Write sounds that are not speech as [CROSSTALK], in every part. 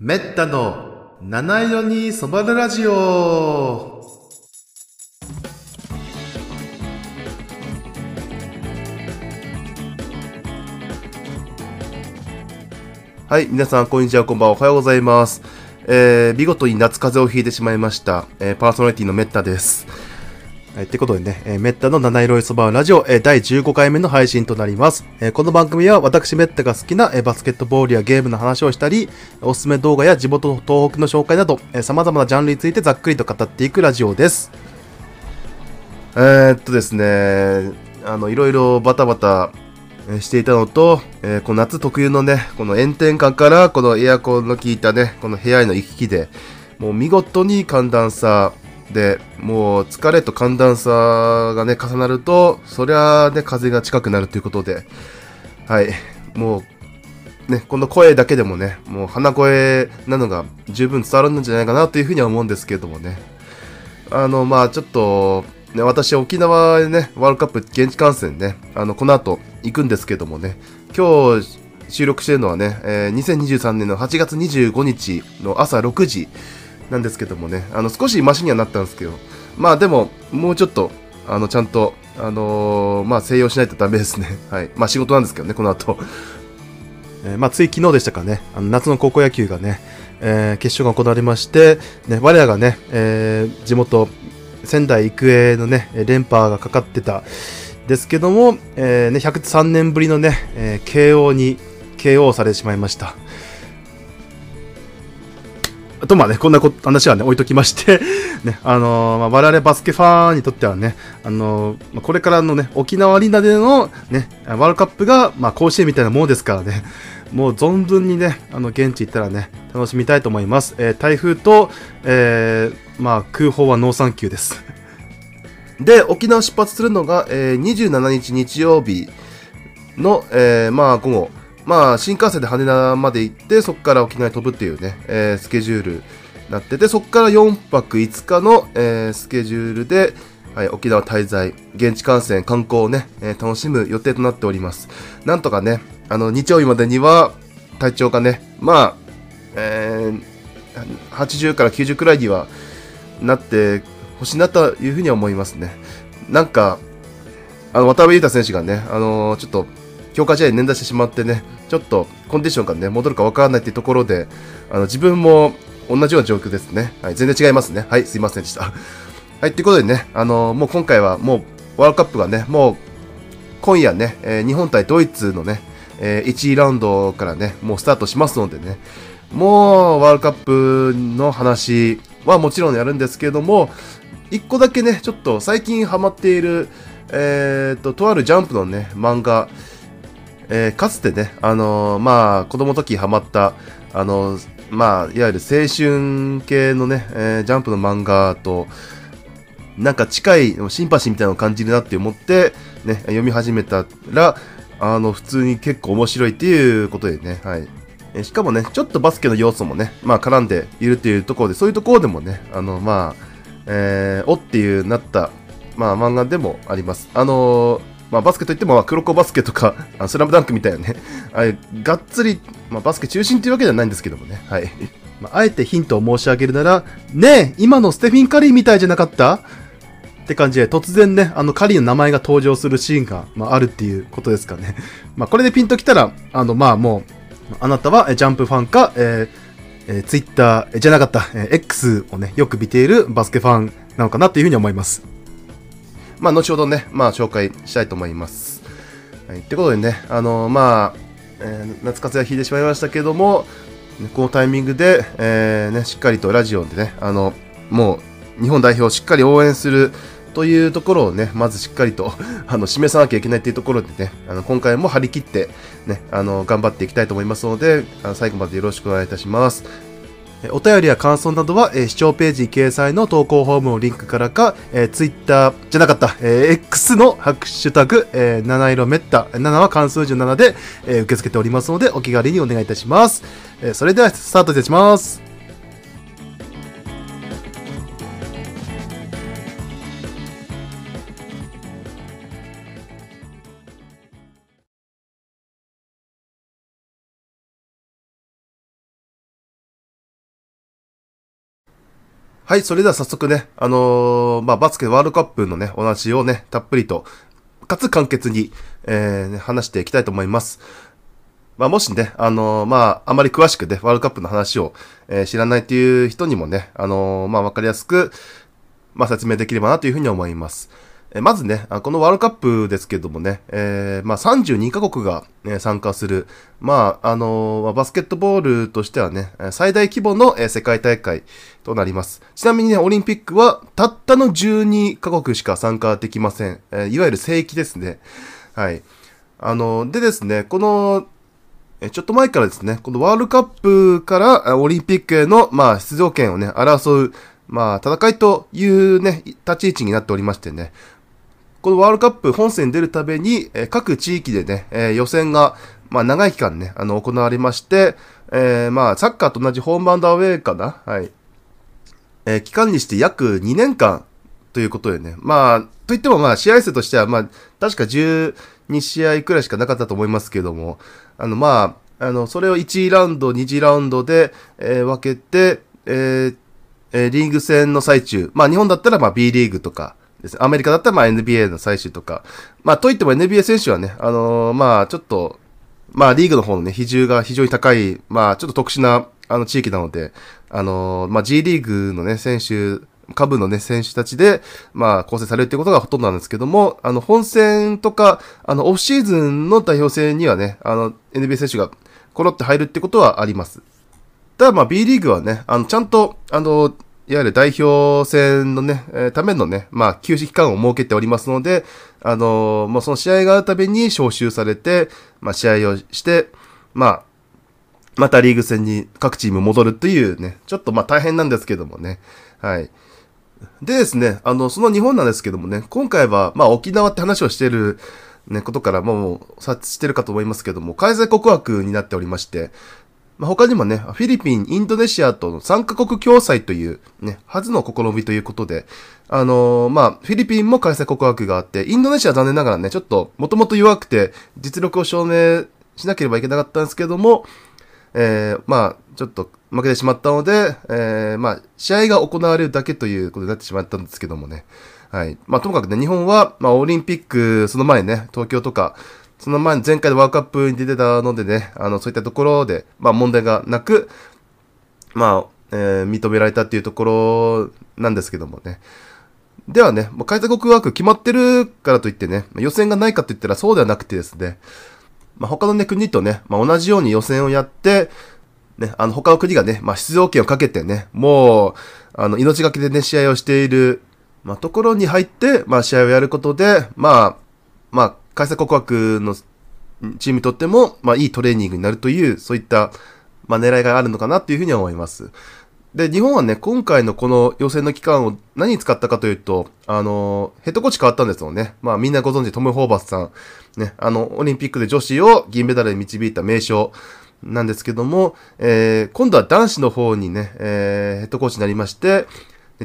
めったの七色に染まるラジオはい、皆さん、こんにちは、こんばんは、おはようございます。えー、見事に夏風邪をひいてしまいました、えーパーソナリティのメッタです。はい、ってことでね、えーメッタの七色いそばラジオ、えー第15回目の配信となります。えーこの番組は私メッタが好きな、えーバスケットボールやゲームの話をしたり、おすすめ動画や地元東北の紹介など、えー様々なジャンルについてざっくりと語っていくラジオです。えー、っとですね、あの、いろいろバタバタしていたのと、えーこの夏特有のね、この炎天下から、このエアコンの効いたね、この部屋への行き来で、もう見事に寒暖差で、もう疲れと寒暖差がね、重なると、そりゃね、風が近くなるということで、はい、もう、ね、この声だけでもね、もう鼻声なのが十分伝わるんじゃないかなというふうには思うんですけどもね。あの、まあちょっと、ね、私、沖縄でね、ワールドカップ現地観戦ね、あの、この後行くんですけどもね、今日収録しているのはね、えー2023年の8月25日の朝6時なんですけどもね、あの、少しマシにはなったんですけど、まあでも、もうちょっと、あの、ちゃんと、あのーまあ、静養しないとダメですね。[LAUGHS] はい。まあ、仕事なんですけどね、この後。[LAUGHS] えーまあ、つい昨日でしたかね、あの夏の高校野球がね、えー決勝が行われまして、ね、我らがね、えー地元、仙台育英のね、連覇がかかってた、ですけども、えーね、103年ぶりのね、えー慶応に KO されてしまいました。とまあね、こんなこ話はね、置いときまして、[LAUGHS] ね、あのーまあ、我々バスケファンにとってはね、あのーまあ、これからのね、沖縄アリーナでのね、ワールドカップが、まあ、甲子園みたいなものですからね、もう存分にね、あの、現地行ったらね、楽しみたいと思います。えー台風と、えーまあ、空砲はノーサンキューです。[LAUGHS] で、沖縄出発するのが、えー27日日曜日の、えーまあ、午後、まあ、新幹線で羽田まで行って、そこから沖縄に飛ぶっていうね、えースケジュールになってて、そこから4泊5日の、えースケジュールで、はい、沖縄滞在、現地観戦、観光をね、えー楽しむ予定となっております。なんとかね、あの、日曜日までには、体調がね、まあ、えー80から90くらいにはなってほしいなというふうには思いますね。なんか、あの、渡辺裕太選手がね、あのーちょっと、強化試合に捻挫してしまってね、ちょっとコンディションがね、戻るかわからないっていうところで、あの、自分も同じような状況ですね。はい、全然違いますね。はい、すいませんでした。はい、ということでね、あのもう今回はもう、ワールドカップがね、もう、今夜ね、えー日本対ドイツのね、えー1位ラウンドからね、もうスタートしますのでね、もうワールドカップの話はもちろんやるんですけれども、一個だけね、ちょっと最近ハマっている、えー、と、とあるジャンプのね、漫画、えーかつてね、あのーまあ、子供の時ハマった、あのーまあ、いわゆる青春系のね、えージャンプの漫画と、なんか近いシンパシーみたいなのを感じるなって思って、ね、読み始めたら、あの、普通に結構面白いっていうことでね、はい。えしかもね、ちょっとバスケの要素もね、まあ絡んでいるっていうところで、そういうところでもね、あの、まあ、えーおっていうなった、まあ漫画でもあります。あのーまあバスケといっても、まあ黒子バスケとか、[LAUGHS] スラムダンクみたいなね、ああいうがっつり、まあバスケ中心っていうわけではないんですけどもね、はい。[LAUGHS] まあ、あえてヒントを申し上げるなら、ねえ、今のステフィン・カリーみたいじゃなかった？って感じで、突然ね、あの、カリーの名前が登場するシーンが、まあ、あるっていうことですかね。[LAUGHS] まあ、これでピンときたら、あの、まあ、もう、あなたは、ジャンプファンか、えーえー、ツイッター、じゃなかった、えー X をね、よく見ているバスケファンなのかなというふうに思います。まあ、後ほどね、まあ、紹介したいと思います。はい、ってことでね、あのまあ、えー夏風邪はひいてしまいましたけども、このタイミングで、えーね、しっかりとラジオでね、あの、もう、日本代表をしっかり応援するというところをね、まずしっかりと、[LAUGHS] あの、示さなきゃいけないというところでね、あの、今回も張り切って、ね、あの、頑張っていきたいと思いますので、あの最後までよろしくお願いいたします。お便りや感想などは、えー視聴ページ掲載の投稿フォームのリンクからか、えー、ツイッターじゃなかった、えー X のハッシュタグ、えー七色めった、7は関数字7で、えー受け付けておりますので、お気軽にお願いいたします。えーそれでは、スタートいたします。はい、それでは早速ね、あのーまあ、バスケワールドカップのね、お話をね、たっぷりと、かつ簡潔に、えー話していきたいと思います。まあ、もしね、あのーまあ、あまり詳しくね、ワールドカップの話を、えー知らないという人にもね、あのーまあ、わかりやすく、まあ、説明できればなというふうに思います。えまずね、このワールドカップですけどもね、えーまあ、32カ国が、えー参加する、まあ、あのーバスケットボールとしてはね、最大規模の、世界大会となります。ちなみにね、オリンピックはたったの12カ国しか参加できません。えーいわゆる正規ですね。はい。あのでですね、この、ちょっと前からですね、このワールドカップからオリンピックへの、まあ、出場権をね、争う、まあ、戦いというね、立ち位置になっておりましてね、このワールドカップ本戦に出るために、えー各地域でね、えー予選が、まあ、長い期間ね、あの、行われまして、えーまあ、サッカーと同じホームアンダーウェイかな？はい。えー期間にして約2年間ということでね。まあ、といってもまあ、試合数としては、まあ、確か12試合くらいしかなかったと思いますけども、あの、まあ、あの、それを1ラウンド、2次ラウンドで、えー分けて、えーえーリーグ戦の最中、まあ、日本だったらまあ B リーグとかですね、アメリカだったらまあ NBA の最終とか、まあ、といっても NBA 選手はね、あのーまあ、ちょっと、まあ、リーグの方のね、比重が非常に高い、まあ、ちょっと特殊な、あの、地域なので、あのーまあ、G リーグのね、選手、下部のね、選手たちで、まあ、構成されるってことがほとんどなんですけども、あの、本戦とか、あの、オフシーズンの代表戦にはね、あの、NBA 選手がコロって入るってことはあります。ただ、まあ、B リーグはね、あの、ちゃんと、あの、いわゆる代表戦のね、えーためのね、まあ、休止期間を設けておりますので、あのもうその試合があるたびに招集されて、まあ、試合をして、まあ、またリーグ戦に各チーム戻るというね、ちょっとまあ大変なんですけどもね。はい。でですね、あの、その日本なんですけどもね、今回は、まあ沖縄って話をしてる、ね、ことからもう察知してるかと思いますけども、開催国枠になっておりまして、まあ、他にもね、フィリピン、インドネシアとの3カ国共催というね、初の試みということで、あのーまあ、フィリピンも開催国枠があって、インドネシアは残念ながらね、ちょっと、もともと弱くて、実力を証明しなければいけなかったんですけども、えー、まあ、ちょっと負けてしまったので、えー、まあ、試合が行われるだけということになってしまったんですけどもね。はい。まあ、ともかくね、日本は、まあ、オリンピック、その前ね、東京とか、その前、前回のワールドカップに出てたのでね、あの、そういったところで、まあ、問題がなく、まあ、えー認められたっていうところなんですけどもね。ではね、もう開催国枠決まってるからといってね、予選がないかといったらそうではなくてですね、まあ、他のね、国とね、まあ、同じように予選をやって、ね、あの、他の国がね、まあ、出場権をかけてね、もう、あの、命がけでね、試合をしている、まあ、ところに入って、まあ、試合をやることで、まあ、まあ、開催国枠のチームにとっても、まあ、いいトレーニングになるという、そういった、まあ、狙いがあるのかなというふうには思います。で、日本はね、今回のこの予選の期間を何に使ったかというと、あの、ヘッドコーチ変わったんですよね。まあみんなご存知トム・ホーバスさん。ね、あの、オリンピックで女子を銀メダルに導いた名将なんですけども、えー、今度は男子の方にね、えー、ヘッドコーチになりまして、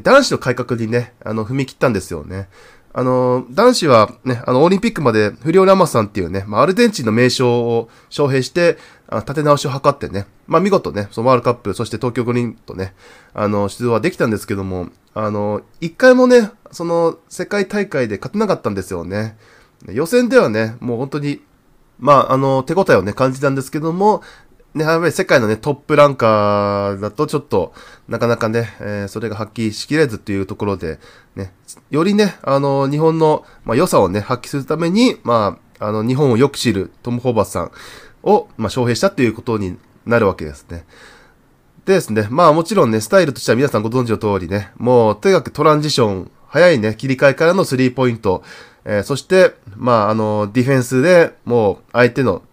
男子の改革にね、あの、踏み切ったんですよね。あの、男子はね、あの、オリンピックまで不良ラマスさんっていうね、まあ、アルゼンチンの名将を招聘して、あ立て直しを図ってね、まあ、見事ね、そのワールドカップ、そして東京五輪とね、あの、出場はできたんですけども、あの、一回もね、その、世界大会で勝てなかったんですよね。予選ではね、もう本当に、まあ、あの、手応えをね、感じたんですけども、ね、やっぱり世界のね、トップランカーだとちょっと、なかなかね、えーそれが発揮しきれずっていうところで、ね、よりね、あの、日本の、まあ、良さをね、発揮するために、まあ、あの、日本をよく知るトム・ホーバスさんを、まあ、招聘したっていうことになるわけですね。でですね、まあもちろんね、スタイルとしては皆さんご存知の通りね、もうとにかくトランジション、早いね、切り替えからのスリーポイント、えーそして、まああの、ディフェンスでもう相手の、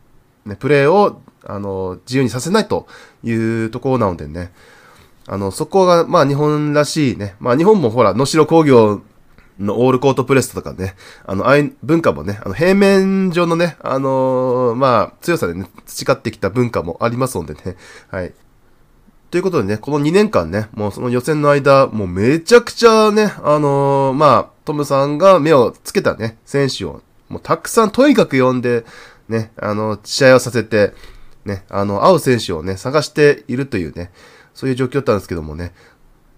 ね、プレーを、あの、自由にさせないというところなのでね、あの、そこが、まあ日本らしいね、まあ日本もほら、能代工業のオールコートプレスとかね、あの、あい文化もね、あの、平面上のね、あのーまあ、強さでね、培ってきた文化もありますのでね、はい。ということでね、この2年間ね、もうその予選の間、もうめちゃくちゃね、あのーまあ、トムさんが目をつけたね、選手を、もうたくさんとにかく呼んで、ね、あの、試合をさせて、ね、あの、合う選手をね、探しているというね、そういう状況だったんですけどもね、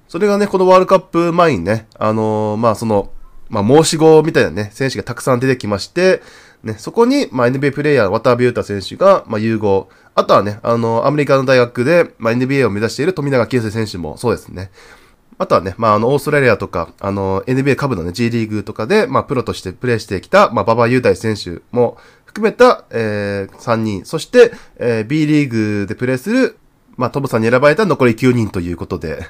それがね、このワールドカップ前にね、あのー、まあその、まあ申し子みたいなね、選手がたくさん出てきまして、ね、そこに、まあ NBA プレイヤー、渡辺裕太選手が、まあ融合。あとはね、あの、アメリカの大学で、まあ NBA を目指している富永啓生選手もそうですね。あとはね、まあ、あの、オーストラリアとか、あの、NBA 下部のね、G リーグとかで、まあ、プロとしてプレーしてきた、まあ、馬場雄大選手も含めた、えー、3人、そして、えー、B リーグでプレーする、まあ、トムさんに選ばれた残り9人ということで、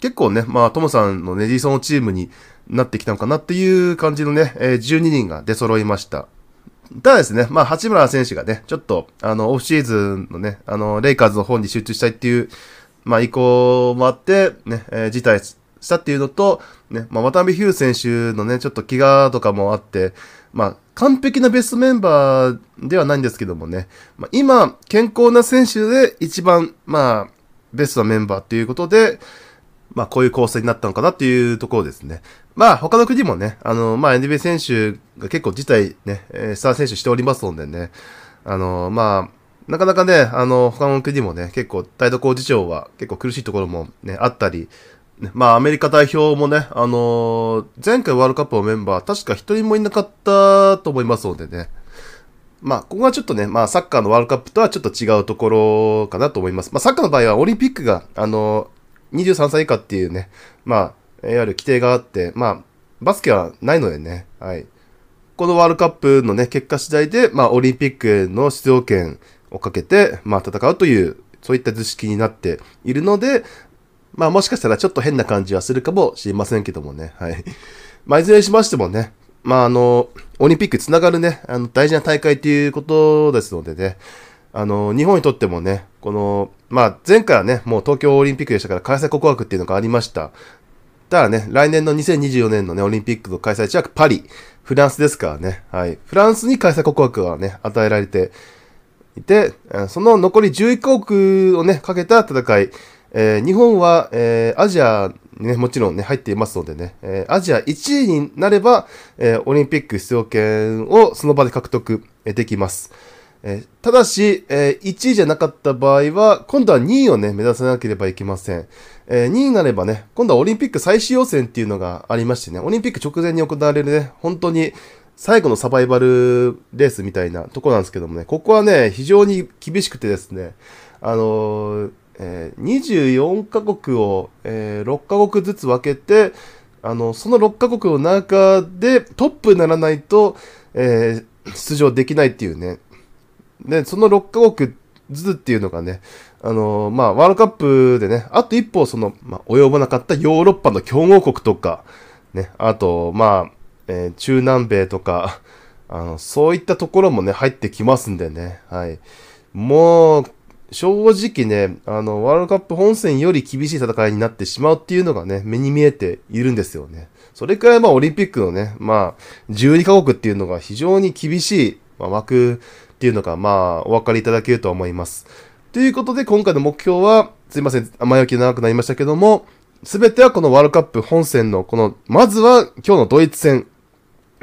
結構ね、まあ、トムさんのね、理想のチームになってきたのかなっていう感じのね、えー、12人が出揃いました。ただですね、まあ、八村選手がね、ちょっと、あの、オフシーズンのね、あの、レイカーズの方に集中したいっていう、まあ、意向もあって、ね、えー、辞退したっていうのと、ね、まあ、渡辺ヒュー選手のね、ちょっと怪我とかもあって、まあ、完璧なベストメンバーではないんですけどもね、まあ、今、健康な選手で一番、まあ、ベストなメンバーっていうことで、まあ、こういう構成になったのかなっていうところですね。まあ、他の国もね、あの、まあ、NBA 選手が結構自体ね、スター選手しておりますのでね、あの、まあ、なかなかね、あの、他の国もね、結構、態度工事長は結構苦しいところもね、あったり、まあ、アメリカ代表もね、あのー、前回ワールドカップのメンバー、確か一人もいなかったと思いますのでね。まあ、ここはちょっとね、まあ、サッカーのワールドカップとはちょっと違うところかなと思います。まあ、サッカーの場合はオリンピックが、あのー、23歳以下っていうね、まあ、いわゆる規定があって、まあ、バスケはないのでね、はい。このワールドカップのね、結果次第で、まあ、オリンピックの出場権をかけて、まあ、戦うという、そういった図式になっているので、まあ、もしかしたらちょっと変な感じはするかもしれませんけどもね、はい。まあ、いずれにしましてもね、まあ、あの、オリンピックつながるね、あの、大事な大会ということですのでね、あの、日本にとってもね、この、まあ、前回はね、もう東京オリンピックでしたから開催国枠っていうのがありました。ただね、来年の2024年のね、オリンピックの開催地はパリ、フランスですからね、はい。フランスに開催国枠がね、与えられていて、その残り11カ国をね、かけた戦い、えー、日本は、えー、アジアにね、もちろんね、入っていますのでね、えー、アジア1位になれば、えオリンピック出場権をその場で獲得できます。えただし、え1位じゃなかった場合は、今度は2位をね、目指さなければいけません。え2位になればね、今度はオリンピック最終予選っていうのがありましてね、オリンピック直前に行われるね、本当に最後のサバイバルレースみたいなとこなんですけどもね、ここはね、非常に厳しくてですね、あのー、えー、24カ国を、えー、6カ国ずつ分けて、あの、その6カ国の中でトップにならないと、えー、出場できないっていうね。で、その6カ国ずつっていうのがね、あのまあ、ワールドカップでね、あと一歩その、まあ、及ばなかったヨーロッパの強豪国とか、ね、あと、まあ、えー、中南米とか、あの、そういったところもね、入ってきますんでね、はい。もう、正直ね、あの、ワールドカップ本戦より厳しい戦いになってしまうっていうのがね、目に見えているんですよね。それくらいまあオリンピックのね、まあ、12カ国っていうのが非常に厳しい、まあ、枠っていうのがまあ、お分かりいただけると思います。ということで、今回の目標は、すいません、前置き長くなりましたけども、すべてはこのワールドカップ本戦の、この、まずは今日のドイツ戦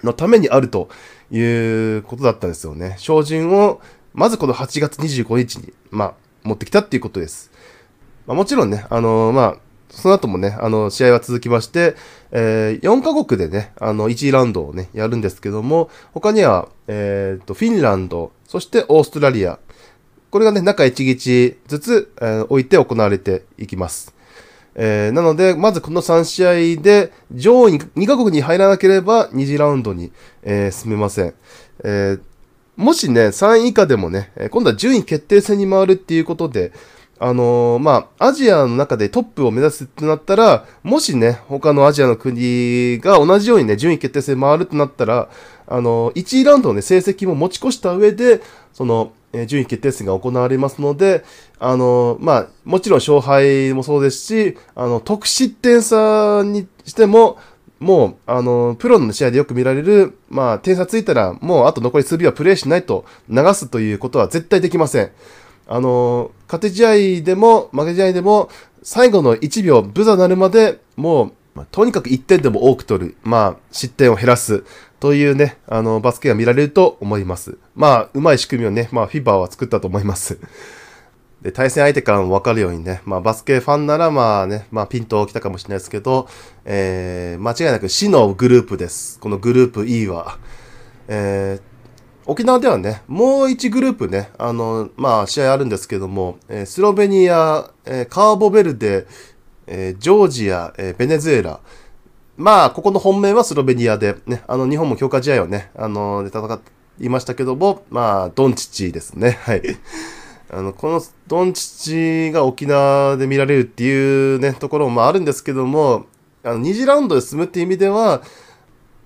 のためにあるということだったんですよね。照準をまずこの8月25日に、まあ、持ってきたっていうことです。まあ、もちろんね、あのー、まあ、その後もね、あの、試合は続きまして、えー、4カ国でね、あの、1次ラウンドをね、やるんですけども、他には、えっ、ー、と、フィンランド、そしてオーストラリア、これがね、中1日ずつ、えー、置いて行われていきます。えー、なので、まずこの3試合で、上位2カ国に入らなければ、2次ラウンドに、えー、進めません。えー、もしね、3位以下でもね、今度は順位決定戦に回るっていうことで、あのー、まあ、アジアの中でトップを目指すってなったら、もしね、他のアジアの国が同じようにね、順位決定戦回るとなったら、あのー、1位ラウンドのね、成績も持ち越した上で、その、え、順位決定戦が行われますので、あのまあ、もちろん勝敗もそうですし、あの、得失点差にしても、もう、あの、プロの試合でよく見られる、まあ、点差ついたら、もうあと残り数秒はプレイしないと流すということは絶対できません。あの、勝て試合でも、負け試合でも、最後の1秒、ブザなるまで、もう、まあ、とにかく1点でも多く取る。まあ、失点を減らす。というね、あの、バスケが見られると思います。まあ、うまい仕組みをね、まあ、FIBA は作ったと思い。ます。で、対戦相手からも分かるようにね、まあ、バスケファンならまあね、まあ、ピンときたかもしれないですけど、えー、間違いなく死のグループです。このグループ E は。えー、沖縄ではね、もう1グループね、あの、まあ、試合あるんですけども、えー、スロベニア、えー、カーボベルデ、えー、ジョージア、え、ベネズエラ、まあ、ここの本命はスロベニアで、ね、あの、日本も強化試合をね、あの、で戦いましたけども、まあ、ドンチチですね。はい。あの、このドンチチが沖縄で見られるっていうね、ところもあるんですけども、あの、2次ラウンドで進むっていう意味では、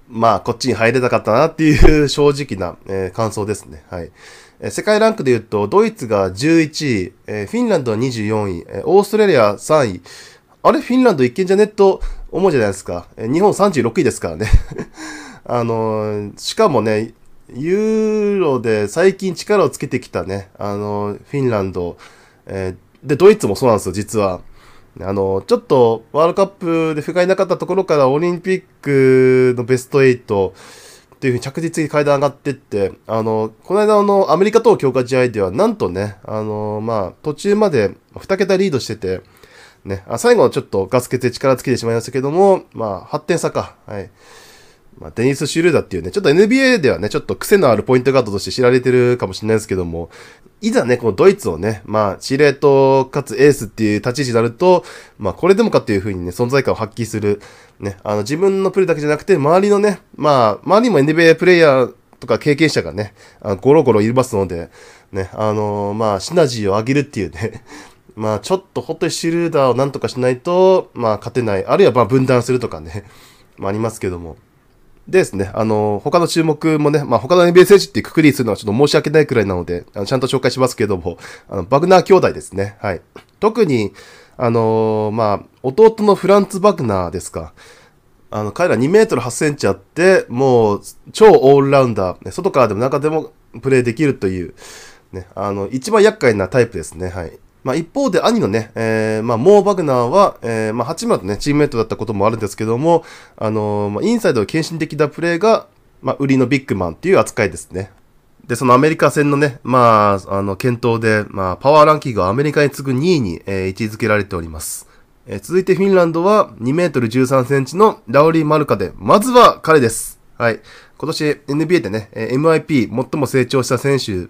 まあ、こっちに入れたかったなっていう正直な、えー、感想ですね。はい。えー、世界ランクで言うと、ドイツが11位、えー、フィンランドは24位、え、オーストラリア3位。あれフィンランドいけんじゃねと思うじゃないですか。え、日本36位ですからね。[LAUGHS] あの、しかもね、ユーロで最近力をつけてきたね、あの、フィンランド、えー、で、ドイツもそうなんですよ、実は。あの、ちょっとワールドカップで不甲斐なかったところからオリンピックのベスト8っていうふうに着実に階段上がってって、あの、この間のアメリカとの強化試合ではなんとね、あの、まあ、途中まで2桁リードしてて、ね、あ最後はちょっとガス欠で力尽きてしまいましたけども、まあ、8点差か。はい。まあ、デニス・シュルーダーっていうね、ちょっと NBA ではね、ちょっと癖のあるポイントガードとして知られてるかもしれないですけども、いざね、このドイツをね、まあ、司令塔かつエースっていう立ち位置になると、まあ、これでもかっていう風にね、存在感を発揮する、ね、あの、自分のプレーだけじゃなくて、周りのね、まあ、周りにも NBA プレイヤーとか経験者がね、あゴロゴロいますので、ね、あのー、まあ、シナジーを上げるっていうね、[LAUGHS] まあ、ちょっとホットシュルーダーをなんとかしないと、まあ、勝てない。あるいは、まあ、分断するとかね、まあ、ありますけども。でですね、あの、他の注目もね、まあ、他の NBA 選手ってくくりするのはちょっと申し訳ないくらいなので、あのちゃんと紹介しますけども、あの、バグナー兄弟ですね。はい。特に、あのー、まあ、弟のフランツ・バグナーですか。あの、彼ら2メートル8センチあって、もう、超オールラウンダー、外からでも中でもプレイできるという、ね、あの、一番厄介なタイプですね。はい。まあ、一方で兄のね、えー、まあ、モー・バグナーは、えー、まあ、八村とね、チームメイトだったこともあるんですけども、あのー、まあ、インサイドを献身的なプレーが、まあ、売りのビッグマンっていう扱いですね。で、そのアメリカ戦のね、まあ、あの、検討で、まあ、パワーランキングはアメリカに次ぐ2位に、えー、位置づけられております。えー、続いてフィンランドは2メートル13センチのラウリー・マルカで、まずは彼です。はい。今年 NBA でね、MIP 最も成長した選手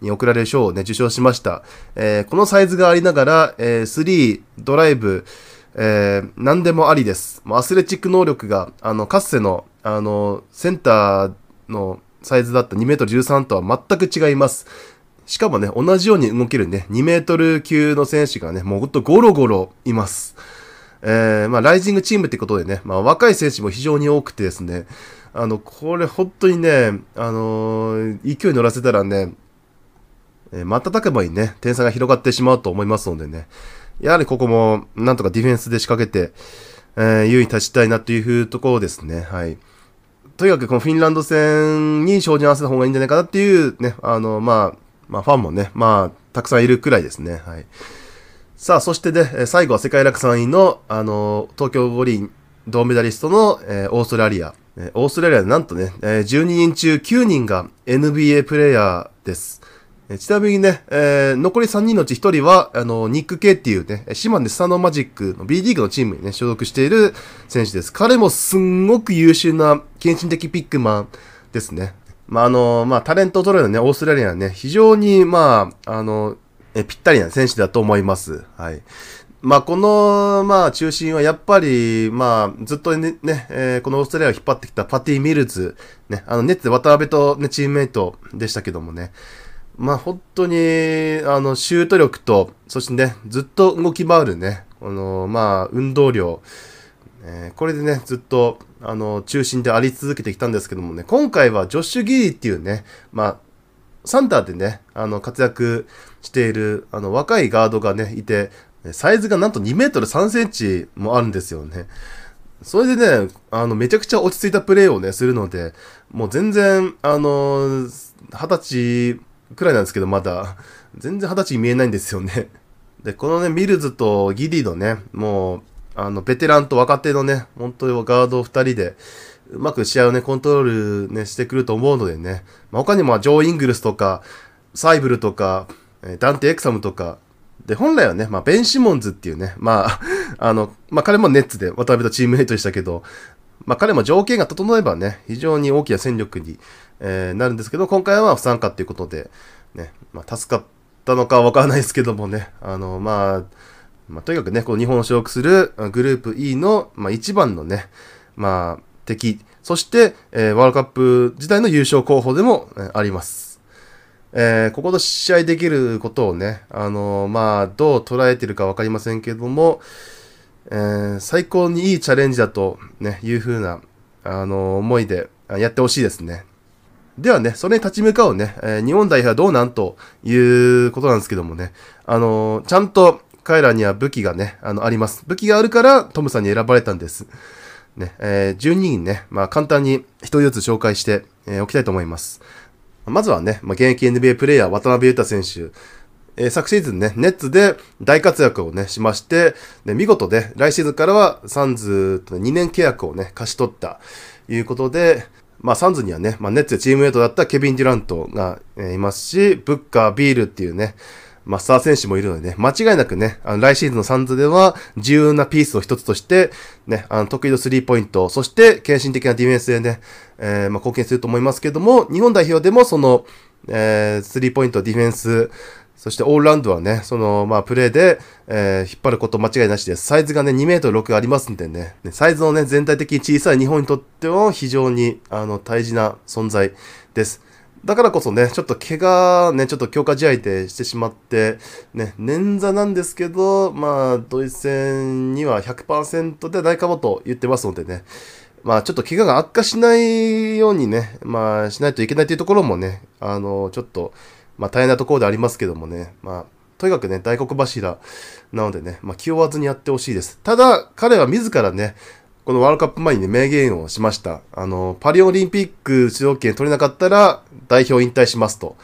に贈られる賞をね、受賞しました。えー、このサイズがありながら、えー、3、ドライブ、えー、何でもありです。アスレチック能力が、あの、かつての、あの、センターのサイズだった2メートル13とは全く違います。しかもね、同じように動けるね、2メートル級の選手がね、もうほんとゴロゴロいます。えー、まあ、ライジングチームってことでね、まあ、若い選手も非常に多くてですね、あの、これ本当にね、あのー、勢い乗らせたらね、えー、瞬けばにね、点差が広がってしまうと思いますのでね、やはりここも、なんとかディフェンスで仕掛けて、えー、優位に立ちたいなというところですね。はい。とにかくこのフィンランド戦に照準合わせた方がいいんじゃないかなっていうね、あの、まあ、まあ、ファンもね、まあ、たくさんいるくらいですね。はい。さあ、そしてね、最後は世界ラク3位の、あの、東京五輪銅メダリストの、えー、オーストラリア。えオーストラリアでなんとね、えー、12人中9人が NBA プレイヤーです。ちなみにね、えー、残り3人のうち1人は、あの、ニック・ケイっていうね、島根スサノーマジックの B リーグのチームにね、所属している選手です。彼もすんごく優秀な献身的ピックマンですね。まあ、あの、まあ、タレントを取れるね、オーストラリアはね、非常に、まあ、あの、えぴったりな選手だと思います。はい。まあ、この、まあ、中心はやっぱり、まあ、ずっとね、ねえー、このオーストラリアを引っ張ってきたパティ・ミルズ、ね、あの、ネッツで渡辺とね、チームメイトでしたけどもね、まあ本当に、あの、シュート力と、そしてね、ずっと動き回るね、あの、まあ、運動量、えー、これでね、ずっと、あの、中心であり続けてきたんですけどもね、今回はジョッシュ・ギリーっていうね、まあ、サンターでね、あの、活躍している、あの、若いガードがね、いて、サイズがなんと2メートル3センチもあるんですよね。それでね、あの、めちゃくちゃ落ち着いたプレーをね、するので、もう全然、あの、二十歳くらいなんですけど、まだ、全然二十歳に見えないんですよね。で、このね、ミルズとギディのね、もう、あの、ベテランと若手のね、本当にガード二人で、うまく試合をね、コントロールね、してくると思うのでね、まあ、他にもジョー・イングルスとか、サイブルとか、ダンテ・エクサムとか、で、本来はね、まあ、ベン・シモンズっていうね、まあ、あの、まあ、彼もネッツで渡辺とチームメイトでしたけど、まあ、彼も条件が整えばね、非常に大きな戦力に、えー、なるんですけど、今回は不参加っていうことで、ね、まあ、助かったのかわからないですけどもね、あの、まあ、まあ、とにかくね、この日本を所属するグループ E の、まあ、一番のね、まあ、敵、そして、えー、ワールドカップ時代の優勝候補でも、えー、あります。えー、ここと試合できることをね、あの、まあ、どう捉えてるかわかりませんけども、えー、最高にいいチャレンジだと、ね、いう風な、あの思いでやってほしいですね。ではね、それに立ち向かうね、え日本代表はどうなんということなんですけどもね、あのちゃんと彼らには武器がね、あの、あります。武器があるからトムさんに選ばれたんです。ね、えー、12人ね、まあ簡単に一人ずつ紹介してお、えー、きたいと思います。まずはね、まあ、現役 NBA プレイヤー渡辺裕太選手。えー、昨シーズンね、ネッツで大活躍をね、しまして、で見事で、来シーズンからはサンズと2年契約をね、貸し取ったいうことで、まあ、サンズにはね、まあ、ネッツでチームメイトだったケビン・デュラントが、え、いますし、ブッカー、ビールっていうね、まあ、スター選手もいるのでね、間違いなくね、あの来シーズンのサンズでは重要なピースを一つとして、ね、あの得意のスリーポイント、そして献身的なディフェンスでね、えー、まあ、貢献すると思いますけども、日本代表でもその、えー、スリーポイント、ディフェンス、そしてオールラウンドはね、その、まあ、プレーで、えー、引っ張ること間違いなしです。サイズがね、2メートル6ありますんでね、サイズのね、全体的に小さい日本にとっては非常に、あの、大事な存在です。だからこそね、ちょっと怪我、ね、ちょっと強化試合でしてしまって、ね、捻挫なんですけど、まあ、ドイツ戦には100%でないかもと言ってますのでね、まあ、ちょっと怪我が悪化しないようにね、まあ、しないといけないというところもね、あの、ちょっと、まあ、大変なところでありますけどもね、まあ、とにかくね、大黒柱なのでね、まあ、気負わずにやってほしいです。ただ、彼は自らね、このワールドカップ前にね、明言をしました。あの、パリオリンピック主導権取れなかったら、代表引退しますと。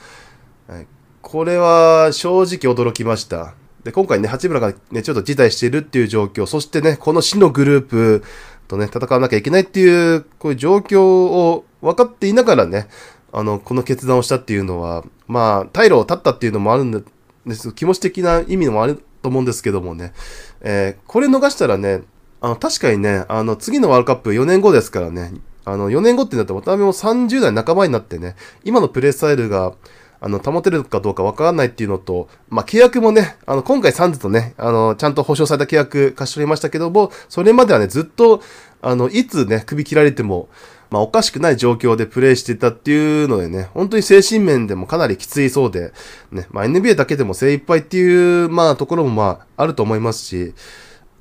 はい、これは正直驚きました。で、今回ね、八村がね、ちょっと辞退しているっていう状況、そしてね、この死のグループとね、戦わなきゃいけないっていう、こういう状況を分かっていながらね、あの、この決断をしたっていうのは、まあ、退路を断ったっていうのもあるんです。気持ち的な意味もあると思うんですけどもね、えー、これ逃したらね、あの、確かにね、あの、次のワールドカップ4年後ですからね、あの、4年後ってなったら渡辺も30代半ばになってね、今のプレースタイルが、あの、保てるかどうかわからないっていうのと、まあ、契約もね、あの、今回サンズとね、あの、ちゃんと保証された契約貸し取りましたけども、それまではね、ずっと、あの、いつね、首切られても、まあ、おかしくない状況でプレイしてたっていうのでね、本当に精神面でもかなりきついそうで、ね、まあ、NBA だけでも精一杯っていう、まあ、ところもまあ、あると思いますし、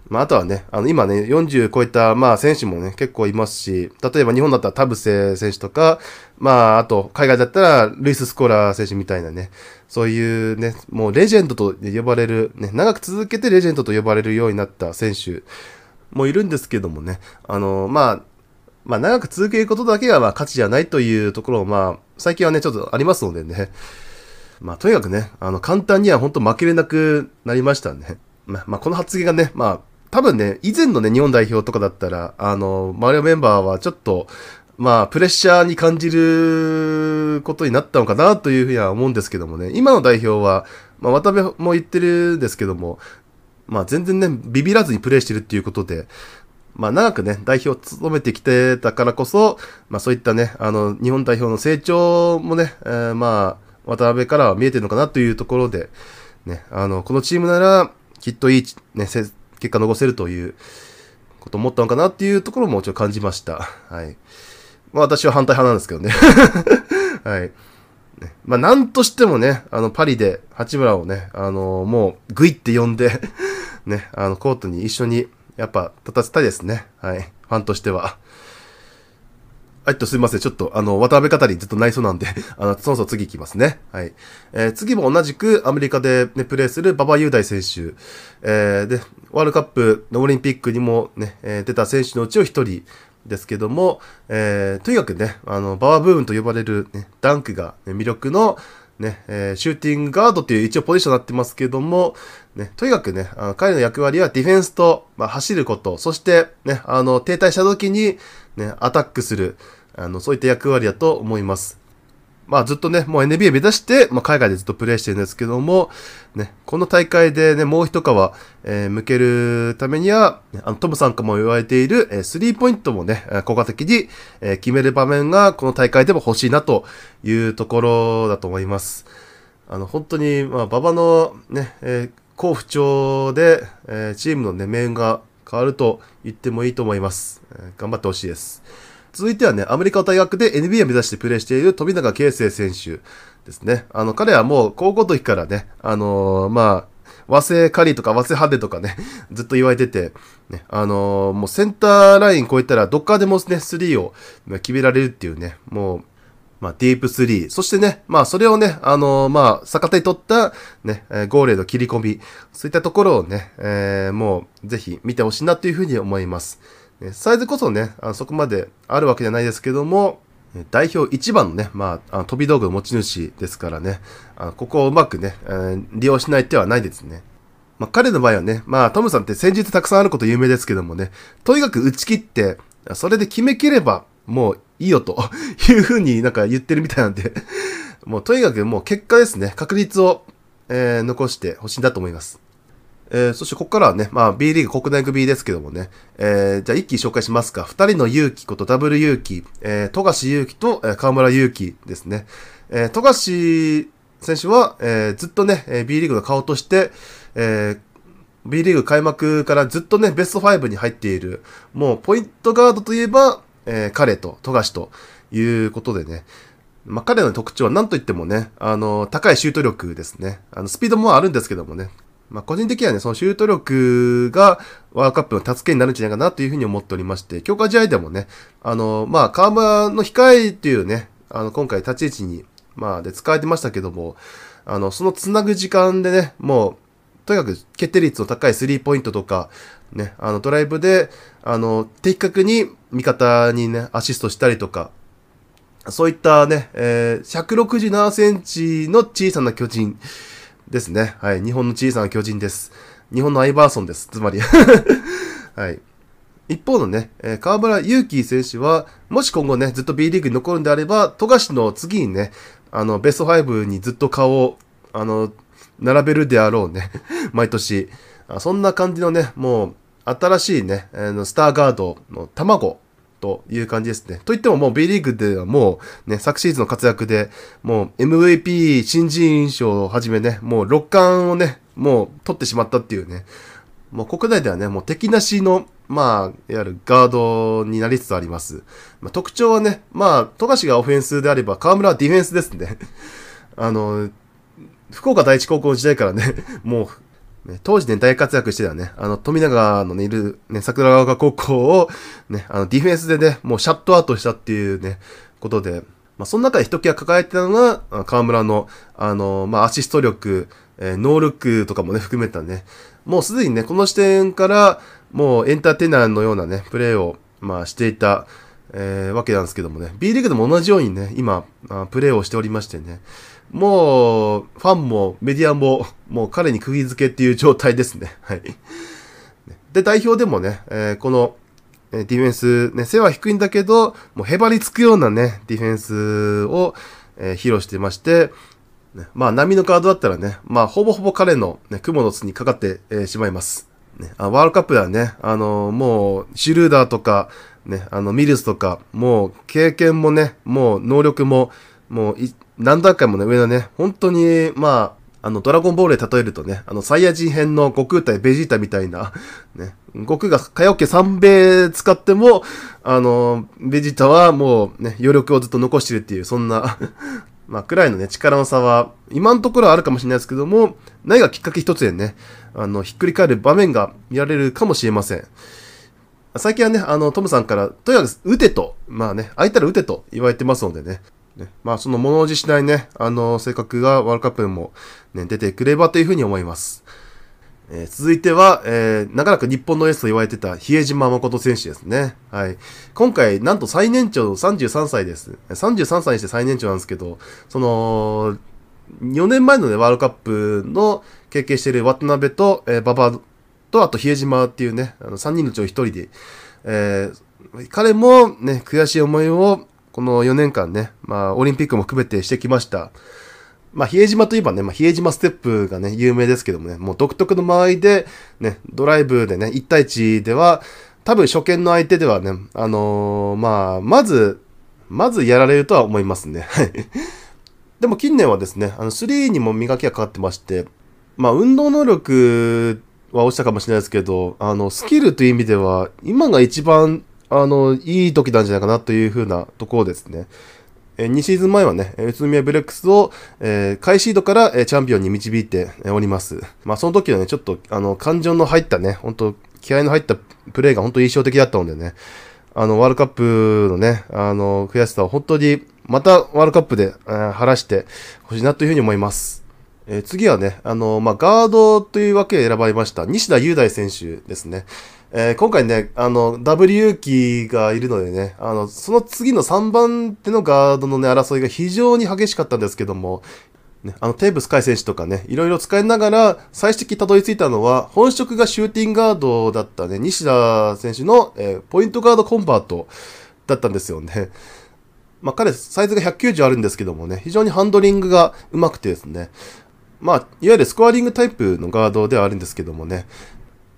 まあ、あとはね、あの、今ね、40超えた、まあ、選手もね、結構いますし、例えば日本だったら田臥選手とか、まあ、あと、海外だったら、ルイス・スコラー選手みたいなね、そういうね、もうレジェンドと呼ばれる、ね、長く続けてレジェンドと呼ばれるようになった選手もいるんですけどもね、あの、まあ、まあ、長く続けることだけが、まあ、価値じゃないというところを、まあ、最近はね、ちょっとありますのでね、まあ、とにかくね、あの、簡単には本当負けれなくなりましたね。まあ、まあ、この発言がね、まあ、多分ね、以前のね、日本代表とかだったら、あの、周りのメンバーはちょっと、まあ、プレッシャーに感じることになったのかなというふうには思うんですけどもね、今の代表は、まあ、渡辺も言ってるんですけども、まあ、全然ね、ビビらずにプレーしてるっていうことで、まあ、長くね、代表を務めてきてたからこそ、まあ、そういったね、あの、日本代表の成長もね、えー、まあ、渡辺からは見えてるのかなというところで、ね、あの、このチームなら、きっといい、ね、結果残せるということを思ったのかなっていうところもちょっと感じました。はい。まあ私は反対派なんですけどね。[LAUGHS] はい。まあなんとしてもね、あのパリで八村をね、あのもうグイって呼んでね、あのコートに一緒にやっぱ立たせたいですね。はい。ファンとしては。はい、と、すみません。ちょっと、あの、渡辺語りずっと内緒なんで、[LAUGHS] あの、そろそろ次行きますね。はい。えー、次も同じくアメリカでね、プレーする馬場雄大選手。えー、で、ワールドカップのオリンピックにもね、えー、出た選手のうちを一人ですけども、えー、とにかくね、あの、バワーブームと呼ばれる、ね、ダンクが、ね、魅力の、ね、えー、シューティングガードっていう一応ポジションになってますけども、ね、とにかくね、あの彼の役割はディフェンスと、まあ、走ること、そしてね、あの、停滞した時に、ね、アタックする、あの、そういった役割だと思います。まあずっとね、もう NBA 目指して、まあ海外でずっとプレイしてるんですけども、ね、この大会でね、もう一皮、えー、向けるためには、あの、トムさんかも言われている、えー、スリーポイントもね、効果的に、えー、決める場面がこの大会でも欲しいなというところだと思います。あの、本当に、まあ、馬場のね、えー、好不調で、えー、チームのね、面が変わると言ってもいいと思います。えー、頑張ってほしいです。続いてはね、アメリカの大学で NBA を目指してプレーしている富永啓生選手ですね。あの、彼はもう高校の時からね、あのー、まあ、和製カリーとか和製ハデとかね、[LAUGHS] ずっと言われてて、ね、あのー、もうセンターライン超えたらどっかでもね、スリーを決められるっていうね、もう、まあ、ディープスリー。そしてね、まあ、それをね、あのー、まあ、逆手に取った、ね、えー、ゴーレの切り込み。そういったところをね、えー、もう、ぜひ見てほしいなというふうに思います。サイズこそね、あそこまであるわけじゃないですけども、代表一番のね、まあ、あの飛び道具の持ち主ですからね、あここをうまくね、えー、利用しない手はないですね。まあ、彼の場合はね、まあ、トムさんって戦術たくさんあること有名ですけどもね、とにかく打ち切って、それで決めきれば、もういいよと [LAUGHS] いうふうになんか言ってるみたいなんでもうとにかくもう結果ですね、確率を、えー、残してほしいんだと思います。えー、そしてここからはね、まあ B リーグ国内組ですけどもね、えー、じゃあ一気に紹介しますか。二人の勇気ことダブル勇気、えー、富樫勇気と、えー、河村勇気ですね。えー、富樫選手は、えー、ずっとね、B リーグの顔として、えー、B リーグ開幕からずっとね、ベスト5に入っている、もうポイントガードといえば、えー、彼と富樫ということでね、まあ、彼の特徴は何と言ってもね、あの、高いシュート力ですね。あの、スピードもあるんですけどもね、まあ、個人的にはね、そのシュート力がワールドカップの助けになるんじゃないかなというふうに思っておりまして、強化試合でもね、あの、まあ、河村の控えっていうね、あの、今回立ち位置に、まあ、で使われてましたけども、あの、そのつなぐ時間でね、もう、とにかく決定率の高いスリーポイントとか、ね、あの、ドライブで、あの、的確に味方にね、アシストしたりとか、そういったね、えー、167センチの小さな巨人、ですね。はい。日本の小さな巨人です。日本のアイバーソンです。つまり [LAUGHS] はい。一方のね、えー、河村勇輝選手は、もし今後ね、ずっと B リーグに残るんであれば、富樫の次にね、あの、ベスト5にずっと顔を、あの、並べるであろうね。[LAUGHS] 毎年。そんな感じのね、もう、新しいね、あのスターガードの卵という感じですね。といってももう B リーグではもうね、昨シーズンの活躍で、もう MVP 新人賞をはじめね、もう6冠をね、もう取ってしまったっていうね、もう国内ではね、もう敵なしの、まあ、いわゆるガードになりつつあります。まあ、特徴はね、まあ、富樫がオフェンスであれば、河村はディフェンスですね。[LAUGHS] あの、福岡第一高校時代からね、[LAUGHS] もうね、当時ね、大活躍してたね、あの、富永のね、いる、ね、桜丘高校を、ね、あの、ディフェンスでね、もうシャットアウトしたっていうね、ことで、まあ、その中で一際輝いてたのが、河村の、あの、まあ、アシスト力、えー、ノールックとかもね、含めたね、もうすでにね、この時点から、もうエンターテイナーのようなね、プレーを、まあ、していた、えー、わけなんですけどもね、B リーグでも同じようにね、今、あプレーをしておりましてね、もう、ファンもメディアも、もう彼に釘付けっていう状態ですね。[LAUGHS] はい。で、代表でもね、えー、この、ディフェンス、ね、背は低いんだけど、もうへばりつくようなね、ディフェンスを、えー、披露してまして、ね、まあ、波のカードだったらね、まあ、ほぼほぼ彼の、ね、雲の巣にかかって、えー、しまいます。ね、あワールドカップではね、あのー、もう、シュルーダーとか、ね、あの、ミルスとか、もう、経験もね、もう、能力も、もう、何段階もね、上のね、本当に、まあ、あの、ドラゴンボールで例えるとね、あの、サイヤ人編の悟空対ベジータみたいな、[LAUGHS] ね、悟空が火曜家三兵使っても、あの、ベジータはもうね、余力をずっと残してるっていう、そんな [LAUGHS] まあ、くらいのね、力の差は、今のところはあるかもしれないですけども、何がきっかけ一つでね、あの、ひっくり返る場面が見られるかもしれません。最近はね、あの、トムさんから、とにかく打てと、まあね、空いたら打てと言われてますのでね、ね、まあその物おじしないね、あの、性格がワールドカップでもね、出てくればというふうに思います。えー、続いては、えー、長らく日本のエースと言われてた比江島誠選手ですね。はい。今回、なんと最年長の33歳です。33歳にして最年長なんですけど、その、4年前のね、ワールドカップの経験している渡辺と、えー、馬場と、あと比江島っていうね、あの3人のうちの1人で、えー、彼もね、悔しい思いをこの4年間ね、まあ、オリンピックも含めてしてきました。まあ、比江島といえばね、まあ、比江島ステップがね、有名ですけどもね、もう独特の間合いで、ね、ドライブでね、1対1では、多分初見の相手ではね、あのー、まあ、まず、まずやられるとは思いますね。はい。でも近年はですね、あの、3にも磨きがかかってまして、まあ、運動能力は落ちたかもしれないですけど、あの、スキルという意味では、今が一番、あの、いい時なんじゃないかなというふうなところですね。え2シーズン前はね、宇都宮ブレックスを、えー、開シードから、えチャンピオンに導いております。まあ、その時はね、ちょっと、あの、感情の入ったね、本当気合の入ったプレーが本当印象的だったのでね、あの、ワールドカップのね、あの、悔しさを本当に、またワールドカップで、えー、晴らしてほしいなというふうに思います。えー、次はね、あの、まあ、ガードというわけで選ばれました、西田雄大選手ですね。えー、今回ね、あの、W 勇気がいるのでね、あの、その次の3番手のガードのね、争いが非常に激しかったんですけども、ね、あの、テーブス海選手とかね、いろいろ使いながら、最終的にたどり着いたのは、本職がシューティングガードだったね、西田選手の、えー、ポイントガードコンバートだったんですよね。まあ、彼、サイズが190あるんですけどもね、非常にハンドリングが上手くてですね、まあ、いわゆるスコアリングタイプのガードではあるんですけどもね、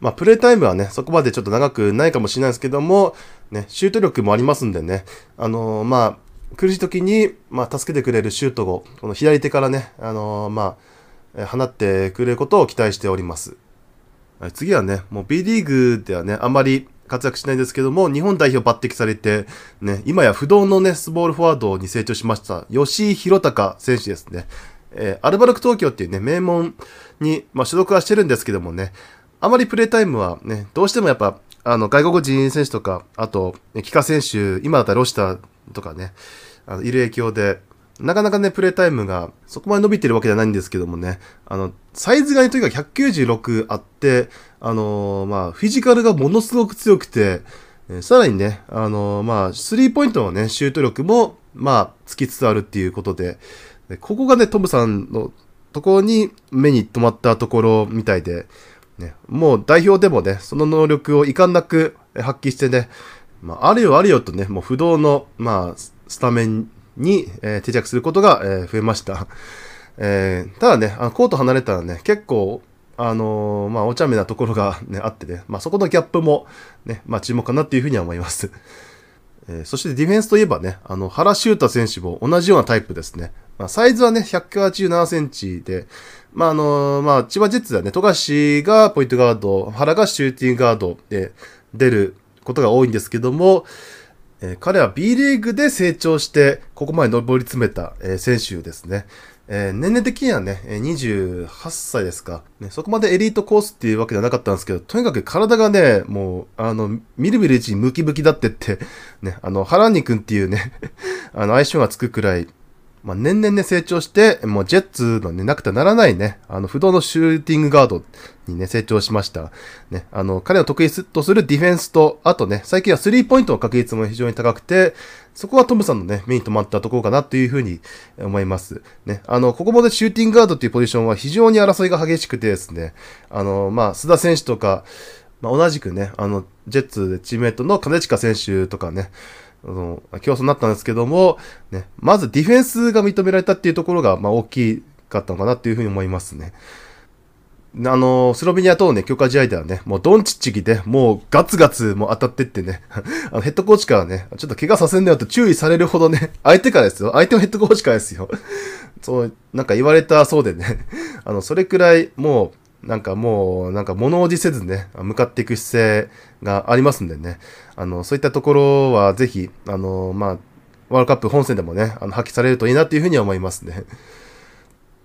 まあ、プレイタイムはね、そこまでちょっと長くないかもしれないですけども、ね、シュート力もありますんでね、あのー、まあ、苦しい時に、まあ、助けてくれるシュートを、この左手からね、あのー、まあ、放ってくれることを期待しております。はい、次はね、もう B リーグではね、あまり活躍しないんですけども、日本代表抜擢されて、ね、今や不動のね、スボールフォワードに成長しました、吉井弘隆選手ですね。えー、アルバルク東京っていうね、名門に、まあ、所属はしてるんですけどもね、あまりプレータイムはね、どうしてもやっぱ、あの、外国人選手とか、あと、帰化選手、今だったらロシタとかね、あのいる影響で、なかなかね、プレータイムがそこまで伸びてるわけじゃないんですけどもね、あの、サイズがね、とにかく196あって、あのー、まあ、フィジカルがものすごく強くて、えー、さらにね、あのー、まあ、スリーポイントのね、シュート力も、まあ、つきつつあるっていうことで、ここがね、トムさんのところに目に留まったところみたいで、ね、もう代表でもね、その能力を遺憾なく発揮してね、まあ、あるよあるよとね、もう不動の、まあ、スタメンに、えー、定着することが、えー、増えました。えー、ただね、あのコート離れたらね、結構、あのー、まあ、お茶目なところがね、あってね、まあ、そこのギャップも、ね、まあ、注目かなっていうふうには思います。えー、そしてディフェンスといえばね、あの、原修太選手も同じようなタイプですね。まあ、サイズはね、187センチで、まあ、あの、まあ、千葉ジェッツはね、富樫がポイントガード、原がシューティングガードで出ることが多いんですけども、えー、彼は B リーグで成長して、ここまで上り詰めた、えー、選手ですね。えー、年齢的にはね、28歳ですか。ね、そこまでエリートコースっていうわけではなかったんですけど、とにかく体がね、もう、あの、みるみるうちにムキムキだってって、ね、あの、ハランニ君っていうね [LAUGHS] あの、相性がつくくらい、まあ、年々ね、成長して、もうジェッツのね、なくてはならないね、あの、不動のシューティングガードにね、成長しました。ね、あの、彼の得意とするディフェンスと、あとね、最近はスリーポイントの確率も非常に高くて、そこはトムさんのね、目に留まったところかなというふうに思います。ね、あの、ここもね、シューティングガードっていうポジションは非常に争いが激しくてですね、あの、まあ、須田選手とか、まあ、同じくね、あの、ジェッツチームメイトの金近選手とかね、あの、競争になったんですけども、ね、まずディフェンスが認められたっていうところが、まあ、大きかったのかなっていうふうに思いますね。あの、スロベニアとのね、強化試合ではね、もうドンチッチギで、もうガツガツもう当たってってね、[LAUGHS] あのヘッドコーチからね、ちょっと怪我させんなよと注意されるほどね、[LAUGHS] 相手からですよ。相手のヘッドコーチからですよ。そう、なんか言われたそうでね、あの、それくらいもう、なんかもう、なんか物おじせずね、向かっていく姿勢がありますんでね、あの、そういったところはぜひ、あの、まあ、ワールドカップ本戦でもね、あの、発揮されるといいなっていうふうには思いますね。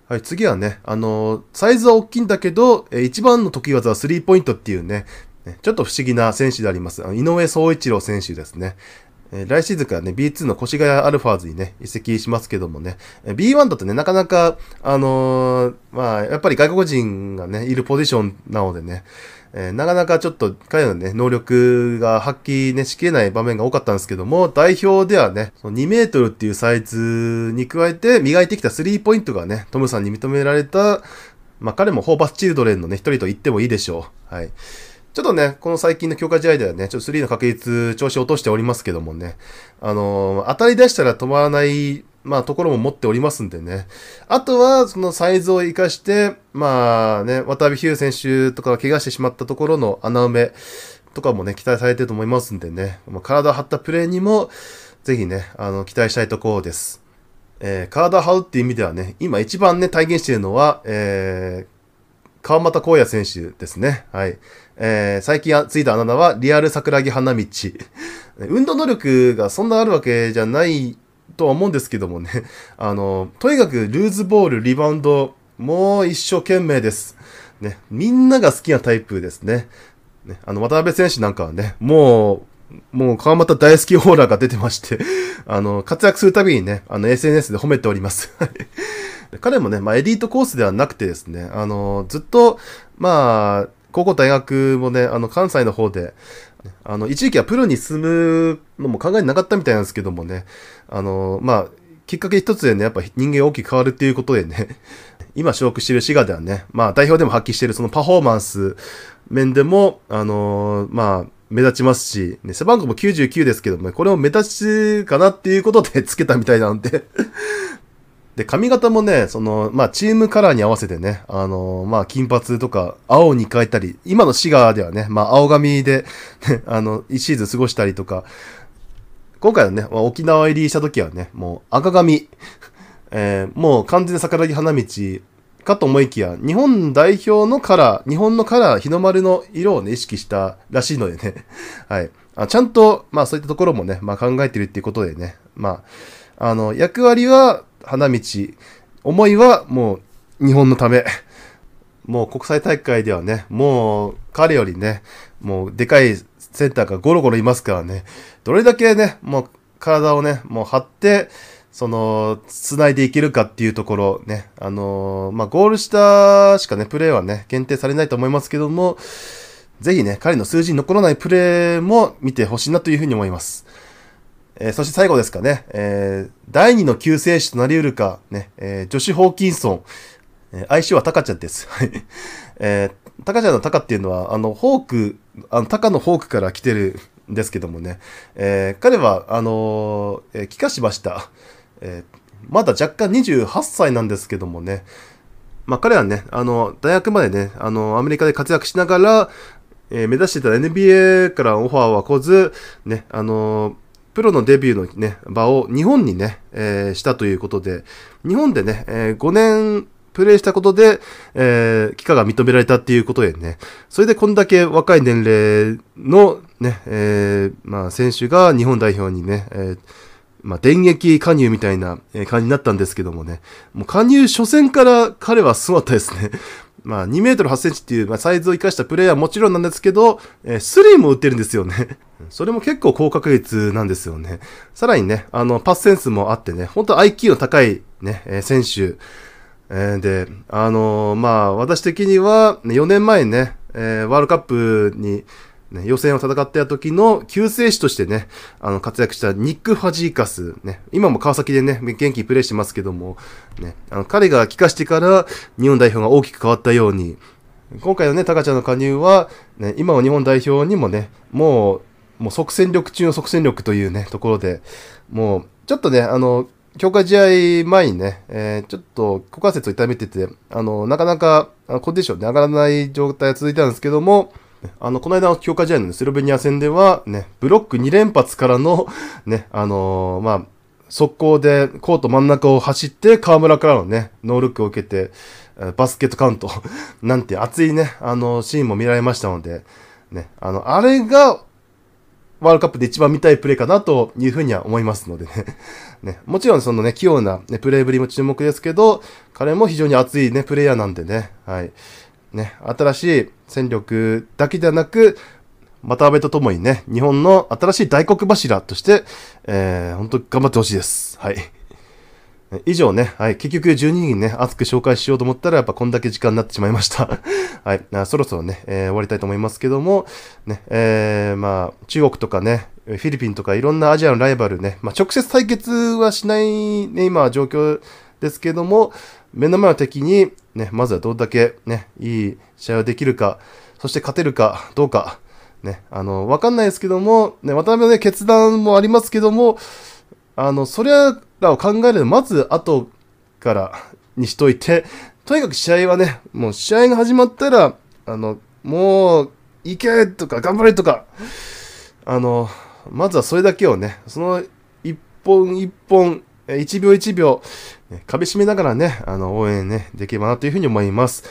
はい、次はね、あの、サイズは大きいんだけど、え一番の得意技はスリーポイントっていうね、ちょっと不思議な選手であります。あの井上総一郎選手ですね。えー、来シーズンからね、B2 の越谷アルファーズにね、移籍しますけどもね、えー、B1 だとね、なかなか、あのー、まあ、やっぱり外国人がね、いるポジションなのでね、えー、なかなかちょっと彼のね、能力が発揮ね、しきれない場面が多かったんですけども、代表ではね、その2メートルっていうサイズに加えて磨いてきたスリーポイントがね、トムさんに認められた、まあ彼もホーバスチルドレンのね、一人と言ってもいいでしょう。はい。ちょっとね、この最近の強化試合ではね、ちょっと3の確率、調子落としておりますけどもね、あのー、当たり出したら止まらない、まあ、ところも持っておりますんでね。あとは、そのサイズを活かして、まあね、渡辺ヒュー選手とかが怪我してしまったところの穴埋めとかもね、期待されてると思いますんでね、まあ、体を張ったプレーにも、ぜひね、あの、期待したいところです。えー、体を張るっていう意味ではね、今一番ね、体現しているのは、えー、川又光也選手ですね。はい。えー、最近ついたあだ名は、リアル桜木花道。[LAUGHS] 運動能力がそんなあるわけじゃないとは思うんですけどもね。[LAUGHS] あの、とにかくルーズボール、リバウンド、もう一生懸命です。ね、みんなが好きなタイプですね。ね、あの、渡辺選手なんかはね、もう、もう川又大好きオーラが出てまして、[LAUGHS] あの、活躍するたびにね、あの、SNS で褒めております。彼もね、まあ、エリートコースではなくてですね、あの、ずっと、まあ、高校大学もね、あの、関西の方で、あの、一時期はプロに進むのも考えなかったみたいなんですけどもね、あの、まあ、きっかけ一つでね、やっぱ人間大きく変わるっていうことでね、[LAUGHS] 今所属している滋賀ではね、まあ代表でも発揮しているそのパフォーマンス面でも、あのまあ、目立ちますし、ね、背番号も99ですけども、ね、これを目立ちかなっていうことで [LAUGHS] つけたみたいなんでで、髪型もね、その、まあ、チームカラーに合わせてね、あのー、まあ、金髪とか、青に変えたり、今の滋賀ではね、まあ、青髪で、ね、あの、一シーズン過ごしたりとか、今回はね、ま、沖縄入りした時はね、もう赤髪、[LAUGHS] えー、もう完全に桜木花道かと思いきや、日本代表のカラー、日本のカラー、日の丸の色をね、意識したらしいのでね、[LAUGHS] はい。あちゃんと、まあそういったところもね、まあ考えてるっていうことでね、まあ、あの、役割は、花道、思いはもう日本のため。もう国際大会ではね、もう彼よりね、もうでかいセンターがゴロゴロいますからね、どれだけね、もう体をね、もう張って、その、繋いでいけるかっていうところね、あのー、まあ、ゴール下しかね、プレーはね、限定されないと思いますけども、ぜひね、彼の数字に残らないプレーも見てほしいなというふうに思います。えー、そして最後ですかね、えー、第二の救世主となり得るか、ね、えー、ジョシュ・ホーキンソン、えー、愛称はタカちゃんです。はい。えー、タカちゃんのタカっていうのは、あの、ホーク、あの、タカのホークから来てるんですけどもね、え、彼は、あの、えー、帰化しました。え、まだ若干28歳なんですけどもね、まあ彼はね、あの、大学までね、あの、アメリカで活躍しながら、え、目指してた NBA からオファーは来ず、ね、あのープロのデビューのね、場を日本にね、えー、したということで、日本でね、えー、5年プレイしたことで、えー、期間が認められたっていうことでね、それでこんだけ若い年齢のね、えー、まあ選手が日本代表にね、えーまあ、電撃加入みたいな感じになったんですけどもね、もう加入初戦から彼はすごかったですね。まあ、2メートル8センチっていう、まあ、サイズを生かしたプレイヤーはもちろんなんですけど、えー、スリーも打ってるんですよね。[LAUGHS] それも結構高確率なんですよね。さらにね、あの、パスセンスもあってね、本当 IQ の高いね、えー、選手、えー、で、あのー、まあ、私的には、4年前ね、えー、ワールドカップに、ね、予選を戦った時の救世主としてね、あの、活躍したニック・ファジーカス、ね、今も川崎でね、元気にプレイしてますけども、ね、あの、彼が帰化してから日本代表が大きく変わったように、今回のね、タカちゃんの加入は、ね、今の日本代表にもね、もう、もう即戦力中の即戦力というね、ところで、もう、ちょっとね、あの、強化試合前にね、えー、ちょっと股関節を痛めてて、あの、なかなかコンディションで上がらない状態が続いたんですけども、あの、この間の強化試合のスロベニア戦では、ね、ブロック2連発からの、ね、あのー、まあ、速攻でコート真ん中を走って、河村からのね、ノールックを受けて、バスケットカウント [LAUGHS] なんて熱いね、あの、シーンも見られましたので、ね、あの、あれが、ワールドカップで一番見たいプレーかなというふうには思いますのでね。[LAUGHS] ね、もちろんそのね、器用な、ね、プレーぶりも注目ですけど、彼も非常に熱いね、プレイヤーなんでね、はい。ね、新しい戦力だけではなく、渡辺とともにね、日本の新しい大黒柱として、えー、本当頑張ってほしいです。はい。[LAUGHS] 以上ね、はい、結局12人ね、熱く紹介しようと思ったら、やっぱこんだけ時間になってしまいました。[LAUGHS] はい、そろそろね、えー、終わりたいと思いますけども、ね、えー、まあ、中国とかね、フィリピンとかいろんなアジアのライバルね、まあ、直接対決はしないね、今は状況ですけども、目の前の敵に、ね、まずはどれだけね、いい試合ができるか、そして勝てるかどうか、ね、あの、わかんないですけども、ね、渡辺のね、決断もありますけども、あの、それらを考えるのまず後からにしといて、とにかく試合はね、もう試合が始まったら、あの、もう、行けとか、頑張れとか、あの、まずはそれだけをね、その一本一本、一秒一秒、ね、壁締めながらね、あの、応援ね、できればなというふうに思います。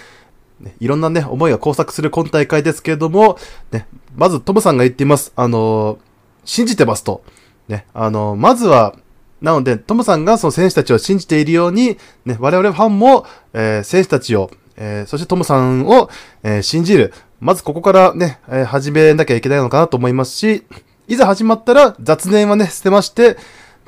ね、いろんなね、思いが交錯する今大会ですけれども、ね、まずトムさんが言っています。あの、信じてますと。ね、あの、まずは、なので、トムさんがその選手たちを信じているように、ね、我々ファンも、えー、選手たちを、えー、そしてトムさんを、えー、信じる。まずここからね、え、始めなきゃいけないのかなと思いますし、いざ始まったら雑念はね、捨てまして、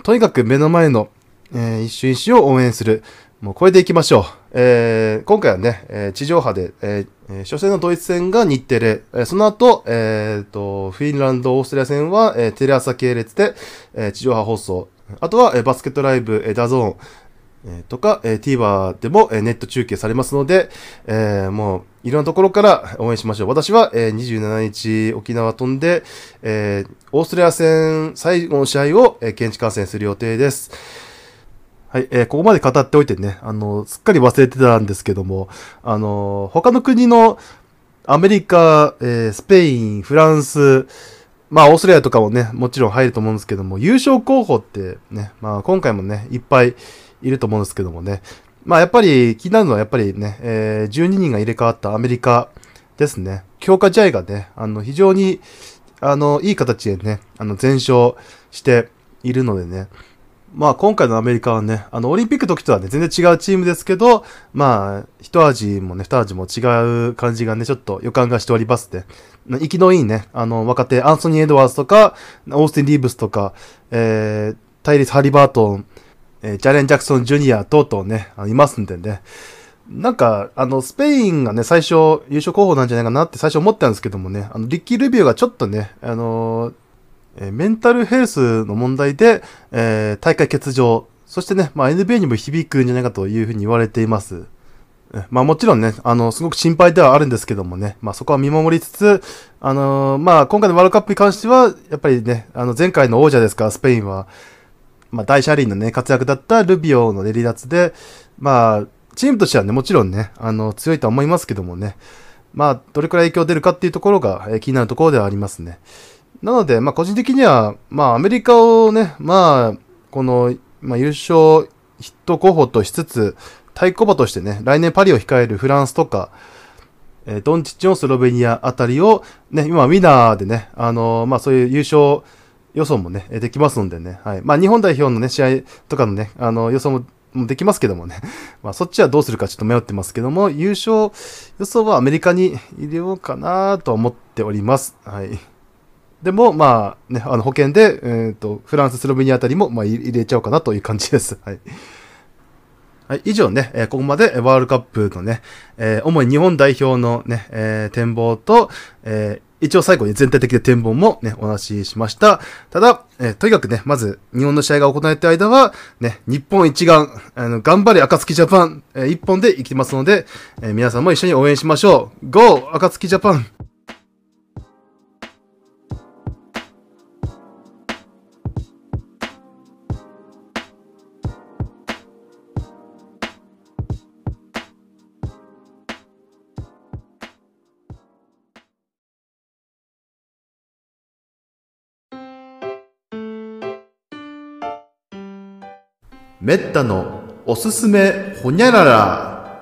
とにかく目の前の、えー、一瞬一瞬を応援する。もうこれでいきましょう。えー、今回はね、えー、地上波で、えー、初戦のドイツ戦が日テレ、えー、その後、えー、と、フィンランド、オーストラリア戦は、えー、テレ朝系列で、えー、地上波放送。あとは、えー、バスケットライブ、えー、 DAZN、えー、とか、えー、TVer でも、えー、ネット中継されますので、えー、もう、いろんなところから応援しましょう。私は、えー、27日沖縄飛んで、えー、オーストラリア戦最後の試合を、えー、現地観戦する予定です。はい、えー、ここまで語っておいてね、あの、すっかり忘れてたんですけども、あの、他の国のアメリカ、えー、スペイン、フランス、まあ、オーストラリアとかもね、もちろん入ると思うんですけども、優勝候補ってね、まあ、今回もね、いっぱいいると思うんですけどもね、まあやっぱり気になるのはやっぱりね、えー、12人が入れ替わったアメリカですね。強化試合がね、あの、非常に、あの、いい形でね、あの、全勝しているのでね。まあ今回のアメリカはね、あの、オリンピック時とはね、全然違うチームですけど、まあ、一味もね、二味も違う感じがね、ちょっと予感がしておりますね。生きのいいね、あの、若手、アンソニー・エドワーズとか、オースティン・リーブスとか、えー、タイリス・ハリバートン、えー、ジャレン・ジャクソン・ジュニア等々ね、いますんでね。なんか、あの、スペインがね、最初、優勝候補なんじゃないかなって最初思ったんですけどもね、あの、リッキー・ルビューがちょっとね、あのー、え、メンタルヘルスの問題で、えー、大会欠場、そしてね、まあ、NBA にも響くんじゃないかというふうに言われています。まあもちろんね、あの、すごく心配ではあるんですけどもね、まあそこは見守りつつ、あのー、まあ今回のワールドカップに関しては、やっぱりね、あの前回の王者ですから、スペインは、まあ、大車輪のね、活躍だったルビオの離脱で、まあ、チームとしてはね、もちろんね、あの、強いとは思いますけどもね、まあ、どれくらい影響出るかっていうところが、えー、気になるところではありますね。なので、まあ、個人的には、まあ、アメリカをね、まあ、この、まあ、優勝ヒット候補としつつ、対抗馬としてね、来年パリを控えるフランスとか、えー、ドンチッチのスロベニアあたりを、ね、今、ウィナーでね、あのー、まあ、そういう優勝、予想もね、できますんでね。はい。まあ、日本代表のね、試合とかのね、あの、予想ももできますけどもね。[LAUGHS] まあ、そっちはどうするかちょっと迷ってますけども、優勝予想はアメリカに入れようかなと思っております。はい。でも、まあ、ね、あの、保険で、えっ、ー、と、フランス、スロベニアあたりも、まあ、入れちゃおうかなという感じです。はい。はい、以上ね、えー、ここまでワールドカップのね、えー、主に日本代表のね、えー、展望と、え、一応最後に全体的な展望もね、お話ししました。ただ、え、とにかくね、まず、日本の試合が行われている間は、ね、日本一丸、あの、頑張れ、暁ジャパン、えー、一本で生きますので、え、皆さんも一緒に応援しましょう。GO! 暁ジャパンめったのおすすめほにゃらら。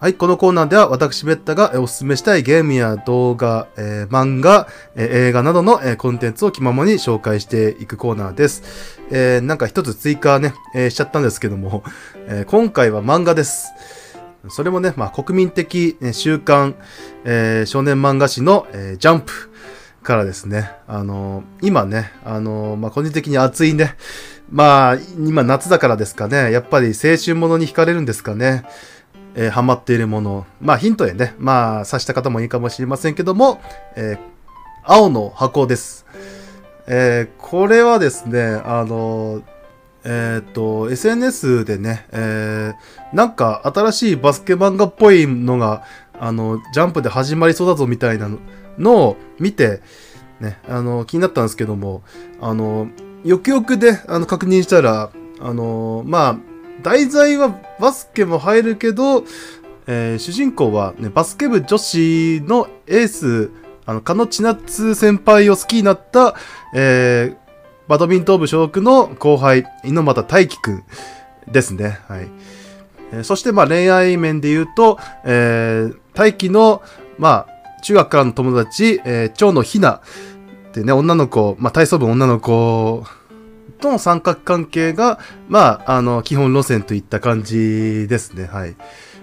はい、このコーナーでは私めったがおすすめしたいゲームや動画、えー、漫画、えー、映画などの、えー、コンテンツを気ままに紹介していくコーナーです。えー、なんか一つ追加ね、えー、しちゃったんですけども、えー、今回は漫画です。それもね、まあ国民的、ね、週刊、えー、少年漫画誌の、えー、ジャンプ。からですね、あの、今ね、あの、まあ、個人的に暑いね、まあ、今夏だからですかね、やっぱり青春ものに惹かれるんですかね、えー、ハマっているもの、まあ、ヒントでね、まあ、察した方もいいかもしれませんけども、えー、青の箱です。えー、これはですね、あのえっ、と、SNS でね、えー、なんか新しいバスケ漫画っぽいのが、あの、ジャンプで始まりそうだぞみたいなのを見て、ね、あの、気になったんですけども、あの、よくよくで、あの、確認したら、あの、まあ、題材はバスケも入るけど、えー、主人公は、ね、バスケ部女子のエース、あの、かのちなつ先輩を好きになった、えー、バドミントン部所属の後輩、猪俣大輝くんですね。はい。えー、そして、まあ、恋愛面で言うと、えー、大輝の、まあ、中学からの友達、えー、蝶野ひなってね、女の子、まあ、体操部女の子との三角関係が、まあ、あの、基本路線といった感じですね。はい。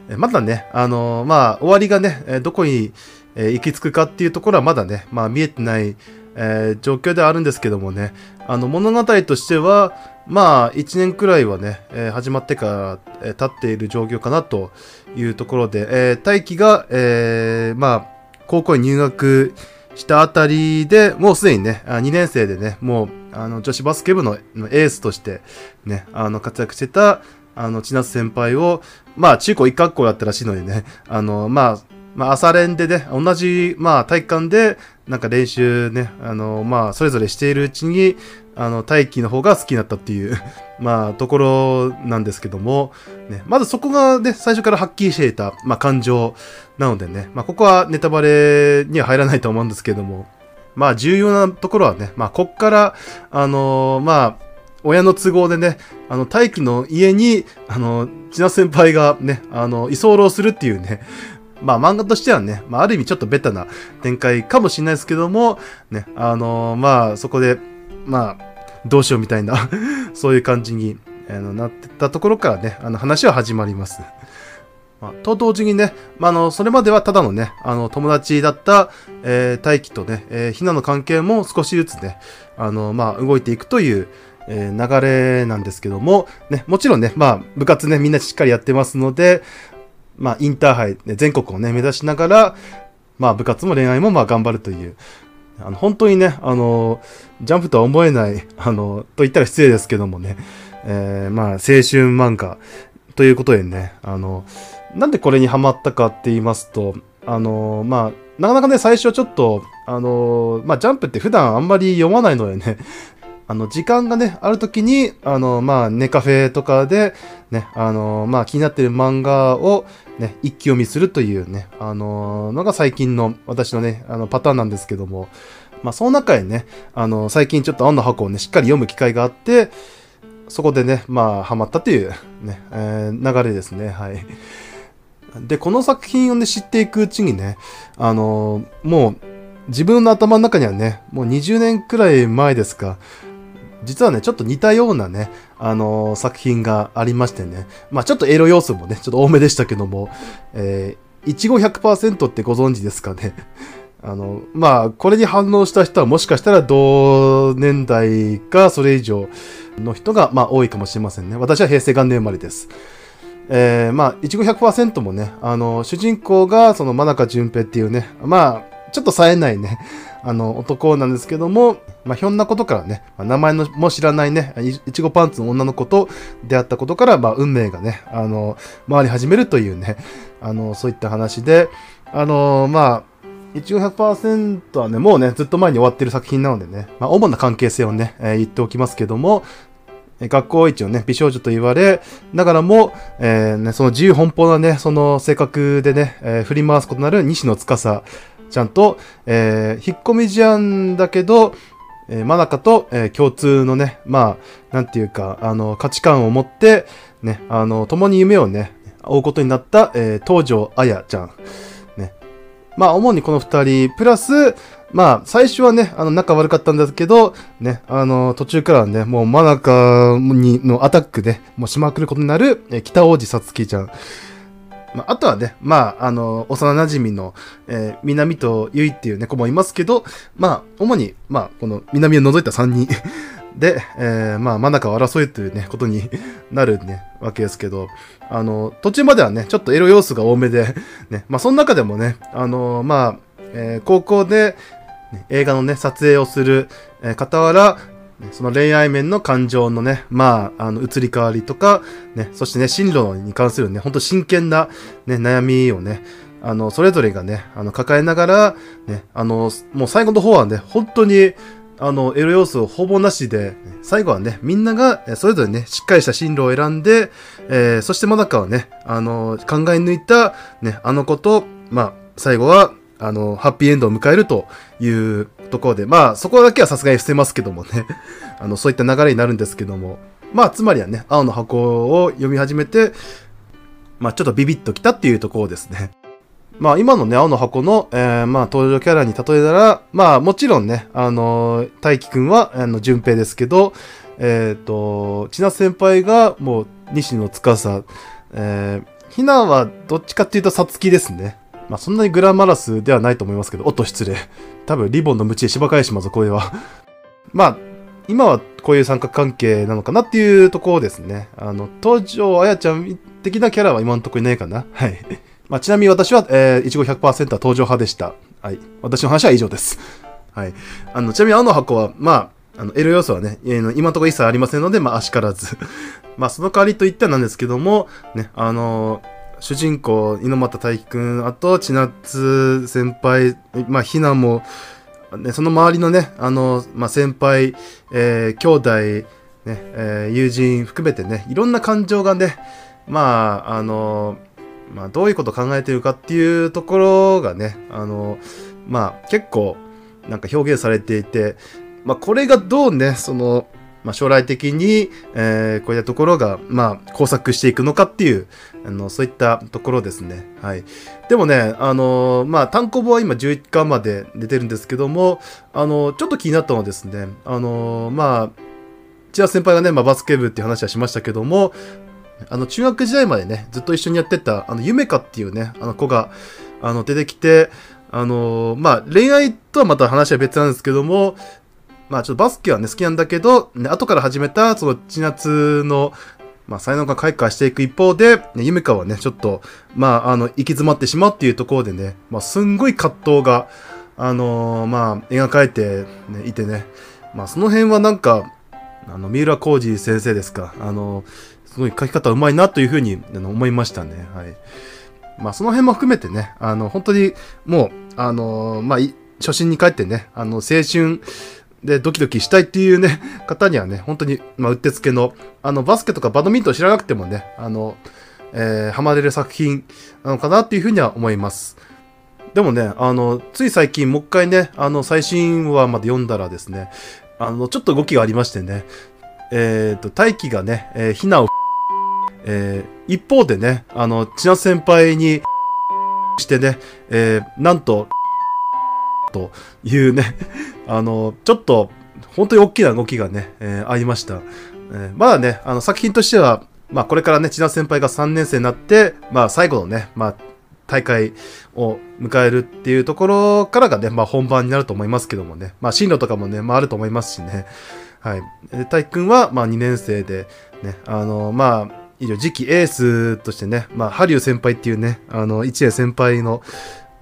えまだね、あのまあ、終わりがね、どこに、え行き着くかっていうところはまだね、まあ、見えてない、えー、状況ではあるんですけどもね、あの、物語としては、まあ、1年くらいはね、えー、始まってから、えー、経っている状況かなというところで、えー、大輝が、えー、まあ、高校に入学したあたりで、もうすでにね、2年生でね、もう、あの、女子バスケ部のエースとして、ね、あの、活躍してた、あの、千夏先輩を、まあ、中高一学校だったらしいのでね、あの、まあ、まあ、朝練でね、同じ、まあ、体育館で、なんか練習ね、あの、まあ、それぞれしているうちに、あの、大気の方が好きになったっていう [LAUGHS] まあ、ところなんですけども、ね、まずそこがね、最初からはっきりしていた、まあ、感情なのでね、まあ、ここはネタバレには入らないと思うんですけども、まあ、重要なところはね、まあ、こっから、あのー、まあ、親の都合でね、あの、大輝の家に、あの、千奈先輩がね、あの、居候するっていうね、まあ漫画としてはね、まあある意味ちょっとベタな展開かもしれないですけども、ね、あのー、まあそこで、まあ、どうしようみたいな [LAUGHS] そういう感じに、あのなってたところからね、あの話は始まります。まあ、と同時にね、まあ、あの、それまではただのね、あの、友達だった、えー、大輝とね、えー、ひなの関係も少しずつね、あの、まあ、動いていくという、え、流れなんですけども、ね、もちろんね、まあ、部活ね、みんなしっかりやってますので、まあ、インターハイ、ね、全国をね、目指しながら、まあ、部活も恋愛もまあ、頑張るという、あの、本当にね、あの、ジャンプとは思えない、あの、と言ったら失礼ですけどもね、えー、まあ、青春漫画ということでね、あの、なんでこれにハマったかって言いますと、あの、まあ、なかなかね、最初はちょっと、あの、まあ、ジャンプって普段あんまり読まないのでね、あの、時間がね、ある時に、あの、まあ、ネカフェとかで、ね、あの、まあ、気になってる漫画を、ね、一気読みするというね、あの、のが最近の私のね、あの、パターンなんですけども、まあ、その中でね、あの、最近ちょっと青の箱をね、しっかり読む機会があって、そこでね、まあ、ハマったという、ね、えー、流れですね、はい。で、この作品をね、知っていくうちにね、あの、もう、自分の頭の中にはね、もう20年くらい前ですか、実はね、ちょっと似たようなね、あのー、作品がありましてね、まあちょっとエロ要素もね、ちょっと多めでしたけども、えー、いちご100%ってご存知ですかね？[LAUGHS] あの、まあ、これに反応した人はもしかしたら同年代かそれ以上の人が、まあ、多いかもしれませんね。私は平成元年生まれです。えー、まあ、いちご100%もね、あの、主人公が、その、真中淳平っていうね、まあ、ちょっと冴えないね、[LAUGHS] あの、男なんですけども、まあ、ひょんなことからね、まあ、名前のも知らないね、いちごパンツの女の子と出会ったことから、まあ、運命がね、あの、回り始めるというね、あの、そういった話で、あの、まあ、一応100%はね、もうね、ずっと前に終わってる作品なのでね、まあ、主な関係性をね、えー、言っておきますけども、学校一のね、美少女と言われ、ながらも、えー、ね、その自由奔放なね、その性格でね、えー、振り回すことなる西野司ちゃんと、えー、引っ込み思案だけど、えー、真中と、えー、共通のね、まあ、なんていうか、あの、価値観を持って、ね、あの、共に夢をね、追うことになった、えー、東條彩ちゃん。ね。まあ、主にこの二人、プラス、まあ、最初はね、あの、仲悪かったんですけど、ね、あの、途中からね、もう、真中に、のアタックで、もうしまくることになる、え、北王子さつきちゃん。まあ、あとはね、まあ、あの、幼馴染の、えー、南とゆいっていう猫もいますけど、まあ、主に、まあ、この南を除いた3人 [LAUGHS] で、えー、まあ、真中を争いというね、ことになるね、わけですけど、あの、途中まではね、ちょっとエロ要素が多めで、ね、まあ、その中でもね、あの、まあ、えー、高校で、ね、映画のね、撮影をする、えー、傍ら、その恋愛面の感情のね、まあ、あの、移り変わりとか、ね、そしてね、進路に関するね、ほんと真剣な、ね、悩みをね、あの、それぞれがね、あの、抱えながら、ね、あの、もう最後の方はね、本当に、あの、エロ要素をほぼなしで、最後はね、みんなが、それぞれね、しっかりした進路を選んで、えー、そしてまだかはね、あの、考え抜いた、ね、あの子と、まあ、最後は、あの、ハッピーエンドを迎えるというところで、まあ、そこだけはさすがに伏せますけどもね、[LAUGHS] あの、そういった流れになるんですけども、まあ、つまりはね、青の箱を読み始めて、まあ、ちょっとビビッときたっていうところですね。まあ今のね、青の箱の、えー、まあ登場キャラに例えたら、まあもちろんね、あのー、大輝くんは、あの、順平ですけど、えっ、ー、と、千奈先輩がもう西野司、えー、ひなはどっちかっていうとさつきですね。まあそんなにグラマラスではないと思いますけど、おっと失礼。多分リボンの鞭で芝返しますこれは。[LAUGHS] まあ、今はこういう三角関係なのかなっていうところですね。あの、東條あやちゃん的なキャラは今のところいないかな。はい。まあ、ちなみに私は、えー、いちご100%は登場派でした。はい。私の話は以上です。はい。あの、ちなみに青の箱は、まあ、あの、L 要素はね、えー、今のところ一切ありませんので、まあ、あしからず。[LAUGHS] まあ、その代わりといってはなんですけども、ね、あのー、主人公、猪俣大輝くん、あと、千夏先輩、まあ、ひなも、ね、その周りのね、あの、まあ、先輩、えー、兄弟、ね、えー、友人含めてね、いろんな感情がね、まあ、あのまあ、どういうこと考えてるかっていうところがね、あの、まあ、結構、なんか表現されていて、まあ、これがどうね、その、まあ、将来的に、えー、こういったところが、まあ、工作していくのかっていう、あの、そういったところですね。はい。でもね、あのまあ、単行本は今11巻まで出てるんですけども、あのちょっと気になったのはですね、あのまあ、千田先輩がね、まあ、バスケ部っていう話はしましたけども、あの、中学時代までね、ずっと一緒にやってた、あの、ゆめかっていうね、あの子が、あの、出てきて、あの、まあ、恋愛とはまた話は別なんですけども、まあ、ちょっとバスケはね、好きなんだけど、ね、後から始めた、その、千夏の、まあ、才能が開花していく一方で、ね、ゆめかはね、ちょっと、まあ、あの、行き詰まってしまうっていうところでね、まあ、すんごい葛藤が、あのー、まあ、描かれて、ね、いてね、まあ、その辺はなんか、あの、三浦浩二先生ですか、あのー、すごい書き方うまいなというふうに思いましたね。はい。まあ、その辺も含めてね、あの、本当にもう、あのまあ、初心に帰ってね、あの、青春でドキドキしたいっていうね、[LAUGHS] 方にはね、本当に、まあ、うってつけの、あの、バスケとかバドミントン知らなくてもね、あの、えー、ハマれる作品なのかなっていうふうには思います。でもね、あの、つい最近もう一回ね、あの、最新話まで読んだらですね、あの、ちょっと動きがありましてね、えっ、ー、と、大輝がね、えー、ひなをえー、一方でね、あの、千奈先輩にしてね、えー、なんと、というね、あの、ちょっと、本当に大きな動きがね、えー、ありました。えー、まだね、あの、作品としては、まあ、これからね、千奈先輩が3年生になって、まあ、最後のね、まあ、大会を迎えるっていうところからがね、まあ、本番になると思いますけどもね、まあ、進路とかもね、まあ、あると思いますしね、はい。大輝くんは、まあ、2年生で、ね、あの、まあ、以上、次期エースとしてね、まあ、ハリュー先輩っていうね、あの、一年先輩の、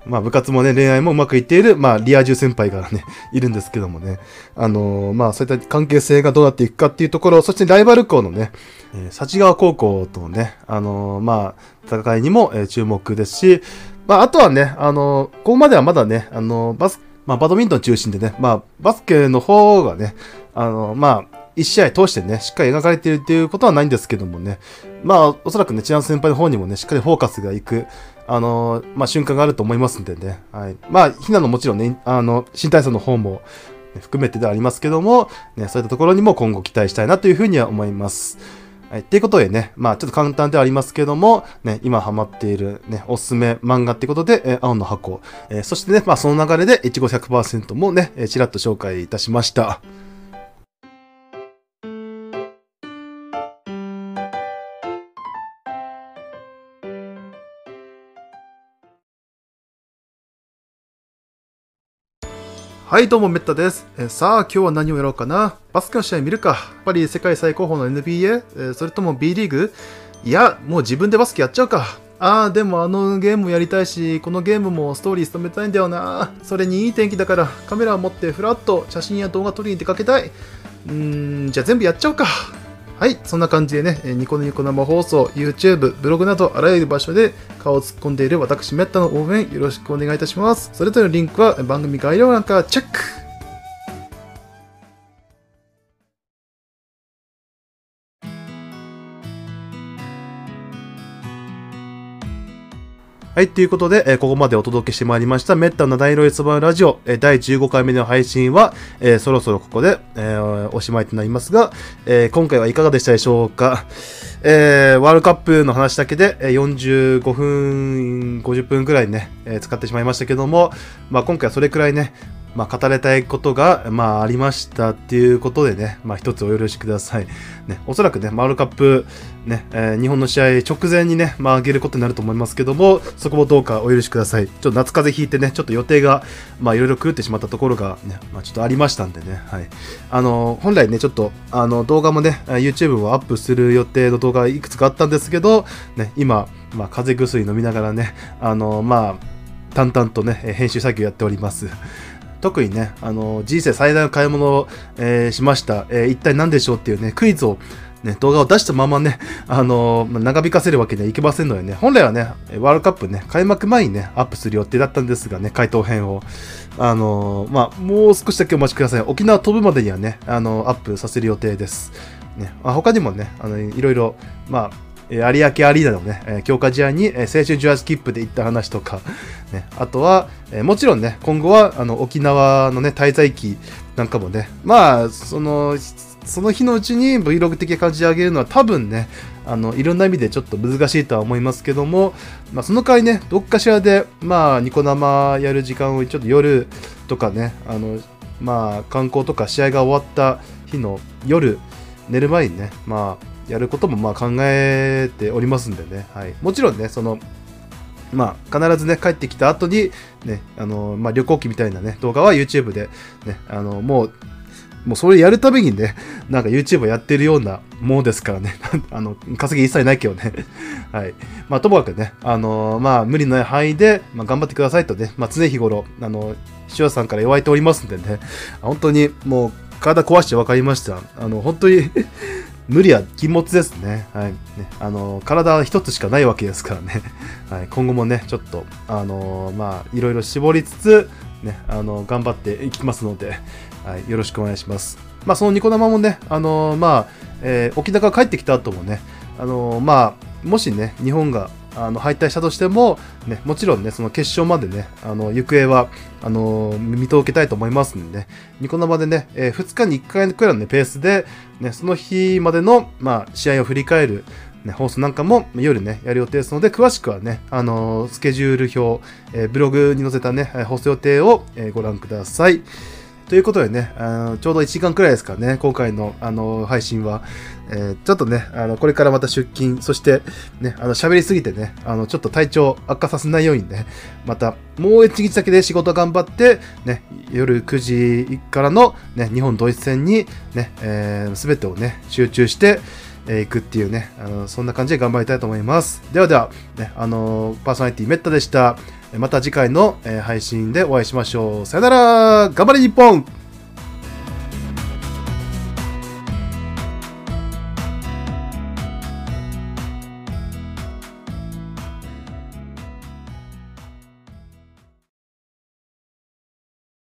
まあ、部活もね、恋愛もうまくいっている、まあ、リア充先輩がね、[LAUGHS] いるんですけどもね、あのー、まあ、そういった関係性がどうなっていくかっていうところ、そしてライバル校のね、えー、幸川高校とのね、あのー、まあ、戦いにも、えー、注目ですし、まあ、あとはね、あのここまではまだね、あのバス、まあ、バドミントン中心でね、まあ、バスケの方がね、あのまあ、一試合通してね、しっかり描かれているっていうことはないんですけどもね、まあ、おそらくね、治安先輩の方にもね、しっかりフォーカスがいく、あのー、まあ、瞬間があると思いますんでね、はい。まあ、ひなのもちろんね、あの、新体操の方も、含めてでありますけども、ね、そういったところにも今後期待したいなというふうには思います。はい。っていうことでね、まあちょっと簡単ではありますけども、ね、今ハマっているね、おすすめ漫画ってことで、えー、青の箱、えー、そしてね、まあその流れで、いちご100%もね、えー、ちらっと紹介いたしました。はいどうもメッタです、え、さあ今日は何をやろうかな？バスケの試合見るか。やっぱり世界最高峰の NBA、えー、それとも B リーグ？いやもう自分でバスケやっちゃうか。ああでもあのゲームやりたいしこのゲームもストーリー務めたいんだよな。それにいい天気だからカメラを持ってふらっと写真や動画撮りに出かけたい。うーん、じゃあ全部やっちゃおうか。はい、そんな感じでね、ニコニコ生放送、YouTube、ブログなどあらゆる場所で顔を突っ込んでいる私、メッタの応援よろしくお願いいたします。それぞれのリンクは番組概要欄からチェックはい、ということで、えーここまでお届けしてまいりました、メッタの七色いつばラジオ、えー第15回目の配信は、えーそろそろここで、えーおしまいとなりますが、えー今回はいかがでしたでしょうか、えーワールドカップの話だけで、えー45分、50分くらいね、えー使ってしまいましたけども、まあ今回はそれくらいね、まあ、語れたいことが、まあ、ありましたっていうことでね、まあ、一つお許しください。ね、おそらくね、ワールドカップ、ね、えー日本の試合直前にね、まあ、上げることになると思いますけども、そこもどうかお許しください。ちょっと夏風邪ひいてね、ちょっと予定が、まあ、いろいろ狂ってしまったところがね、まあ、ちょっとありましたんでね、はい。あの、本来ね、ちょっと、あの、動画もね、YouTube をアップする予定の動画いくつかあったんですけど、ね、今、まあ、風邪薬飲みながらね、あの、まあ、淡々とね、編集作業やっております。特にね、あの、人生最大の買い物を、えーしました。えー一体何でしょうっていうね、クイズを、ね、動画を出したままね、[LAUGHS] あのま長引かせるわけにはいきませんのでね、本来はね、ワールドカップね、開幕前にね、アップする予定だったんですがね、回答編を。あのまあ、もう少しだけお待ちください。沖縄飛ぶまでにはね、あの、アップさせる予定です。ね、あ他にもね、あの、いろいろ、まあ、有明アリーナのね、強化試合に、青春ジュアスキップで行った話とか、[LAUGHS] ね、あとは、もちろんね、今後はあの沖縄のね、滞在期なんかもね、まあ、その、その日のうちに Vlog 的な感じ上げるのは多分ね、あの、いろんな意味でちょっと難しいとは思いますけども、まあ、その代わりね、どっかしらで、まあ、ニコ生やる時間をちょっと夜とかね、あの、まあ、観光とか試合が終わった日の夜、寝る前にね、まあ、やることもまあ考えておりますんでね、はい。もちろんね、その、まあ、必ずね、帰ってきた後に、ね、あの、まあ、旅行記みたいなね、動画は YouTube で、ね、あの、もう、もうそれやるためにね、[LAUGHS] なんか YouTube やってるようなものですからね、[LAUGHS] あの、稼ぎ一切ないけどね。[LAUGHS] はい。まあ、ともかくね、あのまあ、無理のない範囲で、まあ、頑張ってくださいとね、まあ、常日頃、あの、視聴者さんから言われておりますんでね、本当にもう、体壊して分かりました。あの、本当に無理は禁物ですね。はい。ね、あの、体は一つしかないわけですからね。[LAUGHS] はい。今後もね、ちょっと、あのまあ、いろいろ絞りつつ、ね、あの、頑張っていきますので、はい。よろしくお願いします。まあ、そのニコ生もね、あのまあ、えー沖縄から帰ってきた後もね、あのまあ、もしね、日本が、あの敗退したとしても、ね、もちろんね、その決勝までね、あの行方はあの見届けたいと思いますんでね、ニコ生でね、え2日に1回くらいの、ね、ペースで、ね、その日までの、まあ、試合を振り返る、ね、放送なんかも夜ね、やる予定ですので、詳しくはね、あのスケジュール表、えーブログに載せたね、放送予定を、えご覧ください。ということでね、あのちょうど1時間くらいですかね、今回のあの配信は。えーちょっとね、あのこれからまた出勤、そしてね、あの喋りすぎてね、あのちょっと体調悪化させないようにね、またもう一日だけで仕事頑張って、ね、夜9時からの、ね、日本ドイツ戦にね、えー、全てをね、集中して、えーいくっていうね、あのそんな感じで頑張りたいと思います。ではでは、ね、あのパーソナリティメッタでした。また次回の、えー配信でお会いしましょう。さよなら頑張れ日本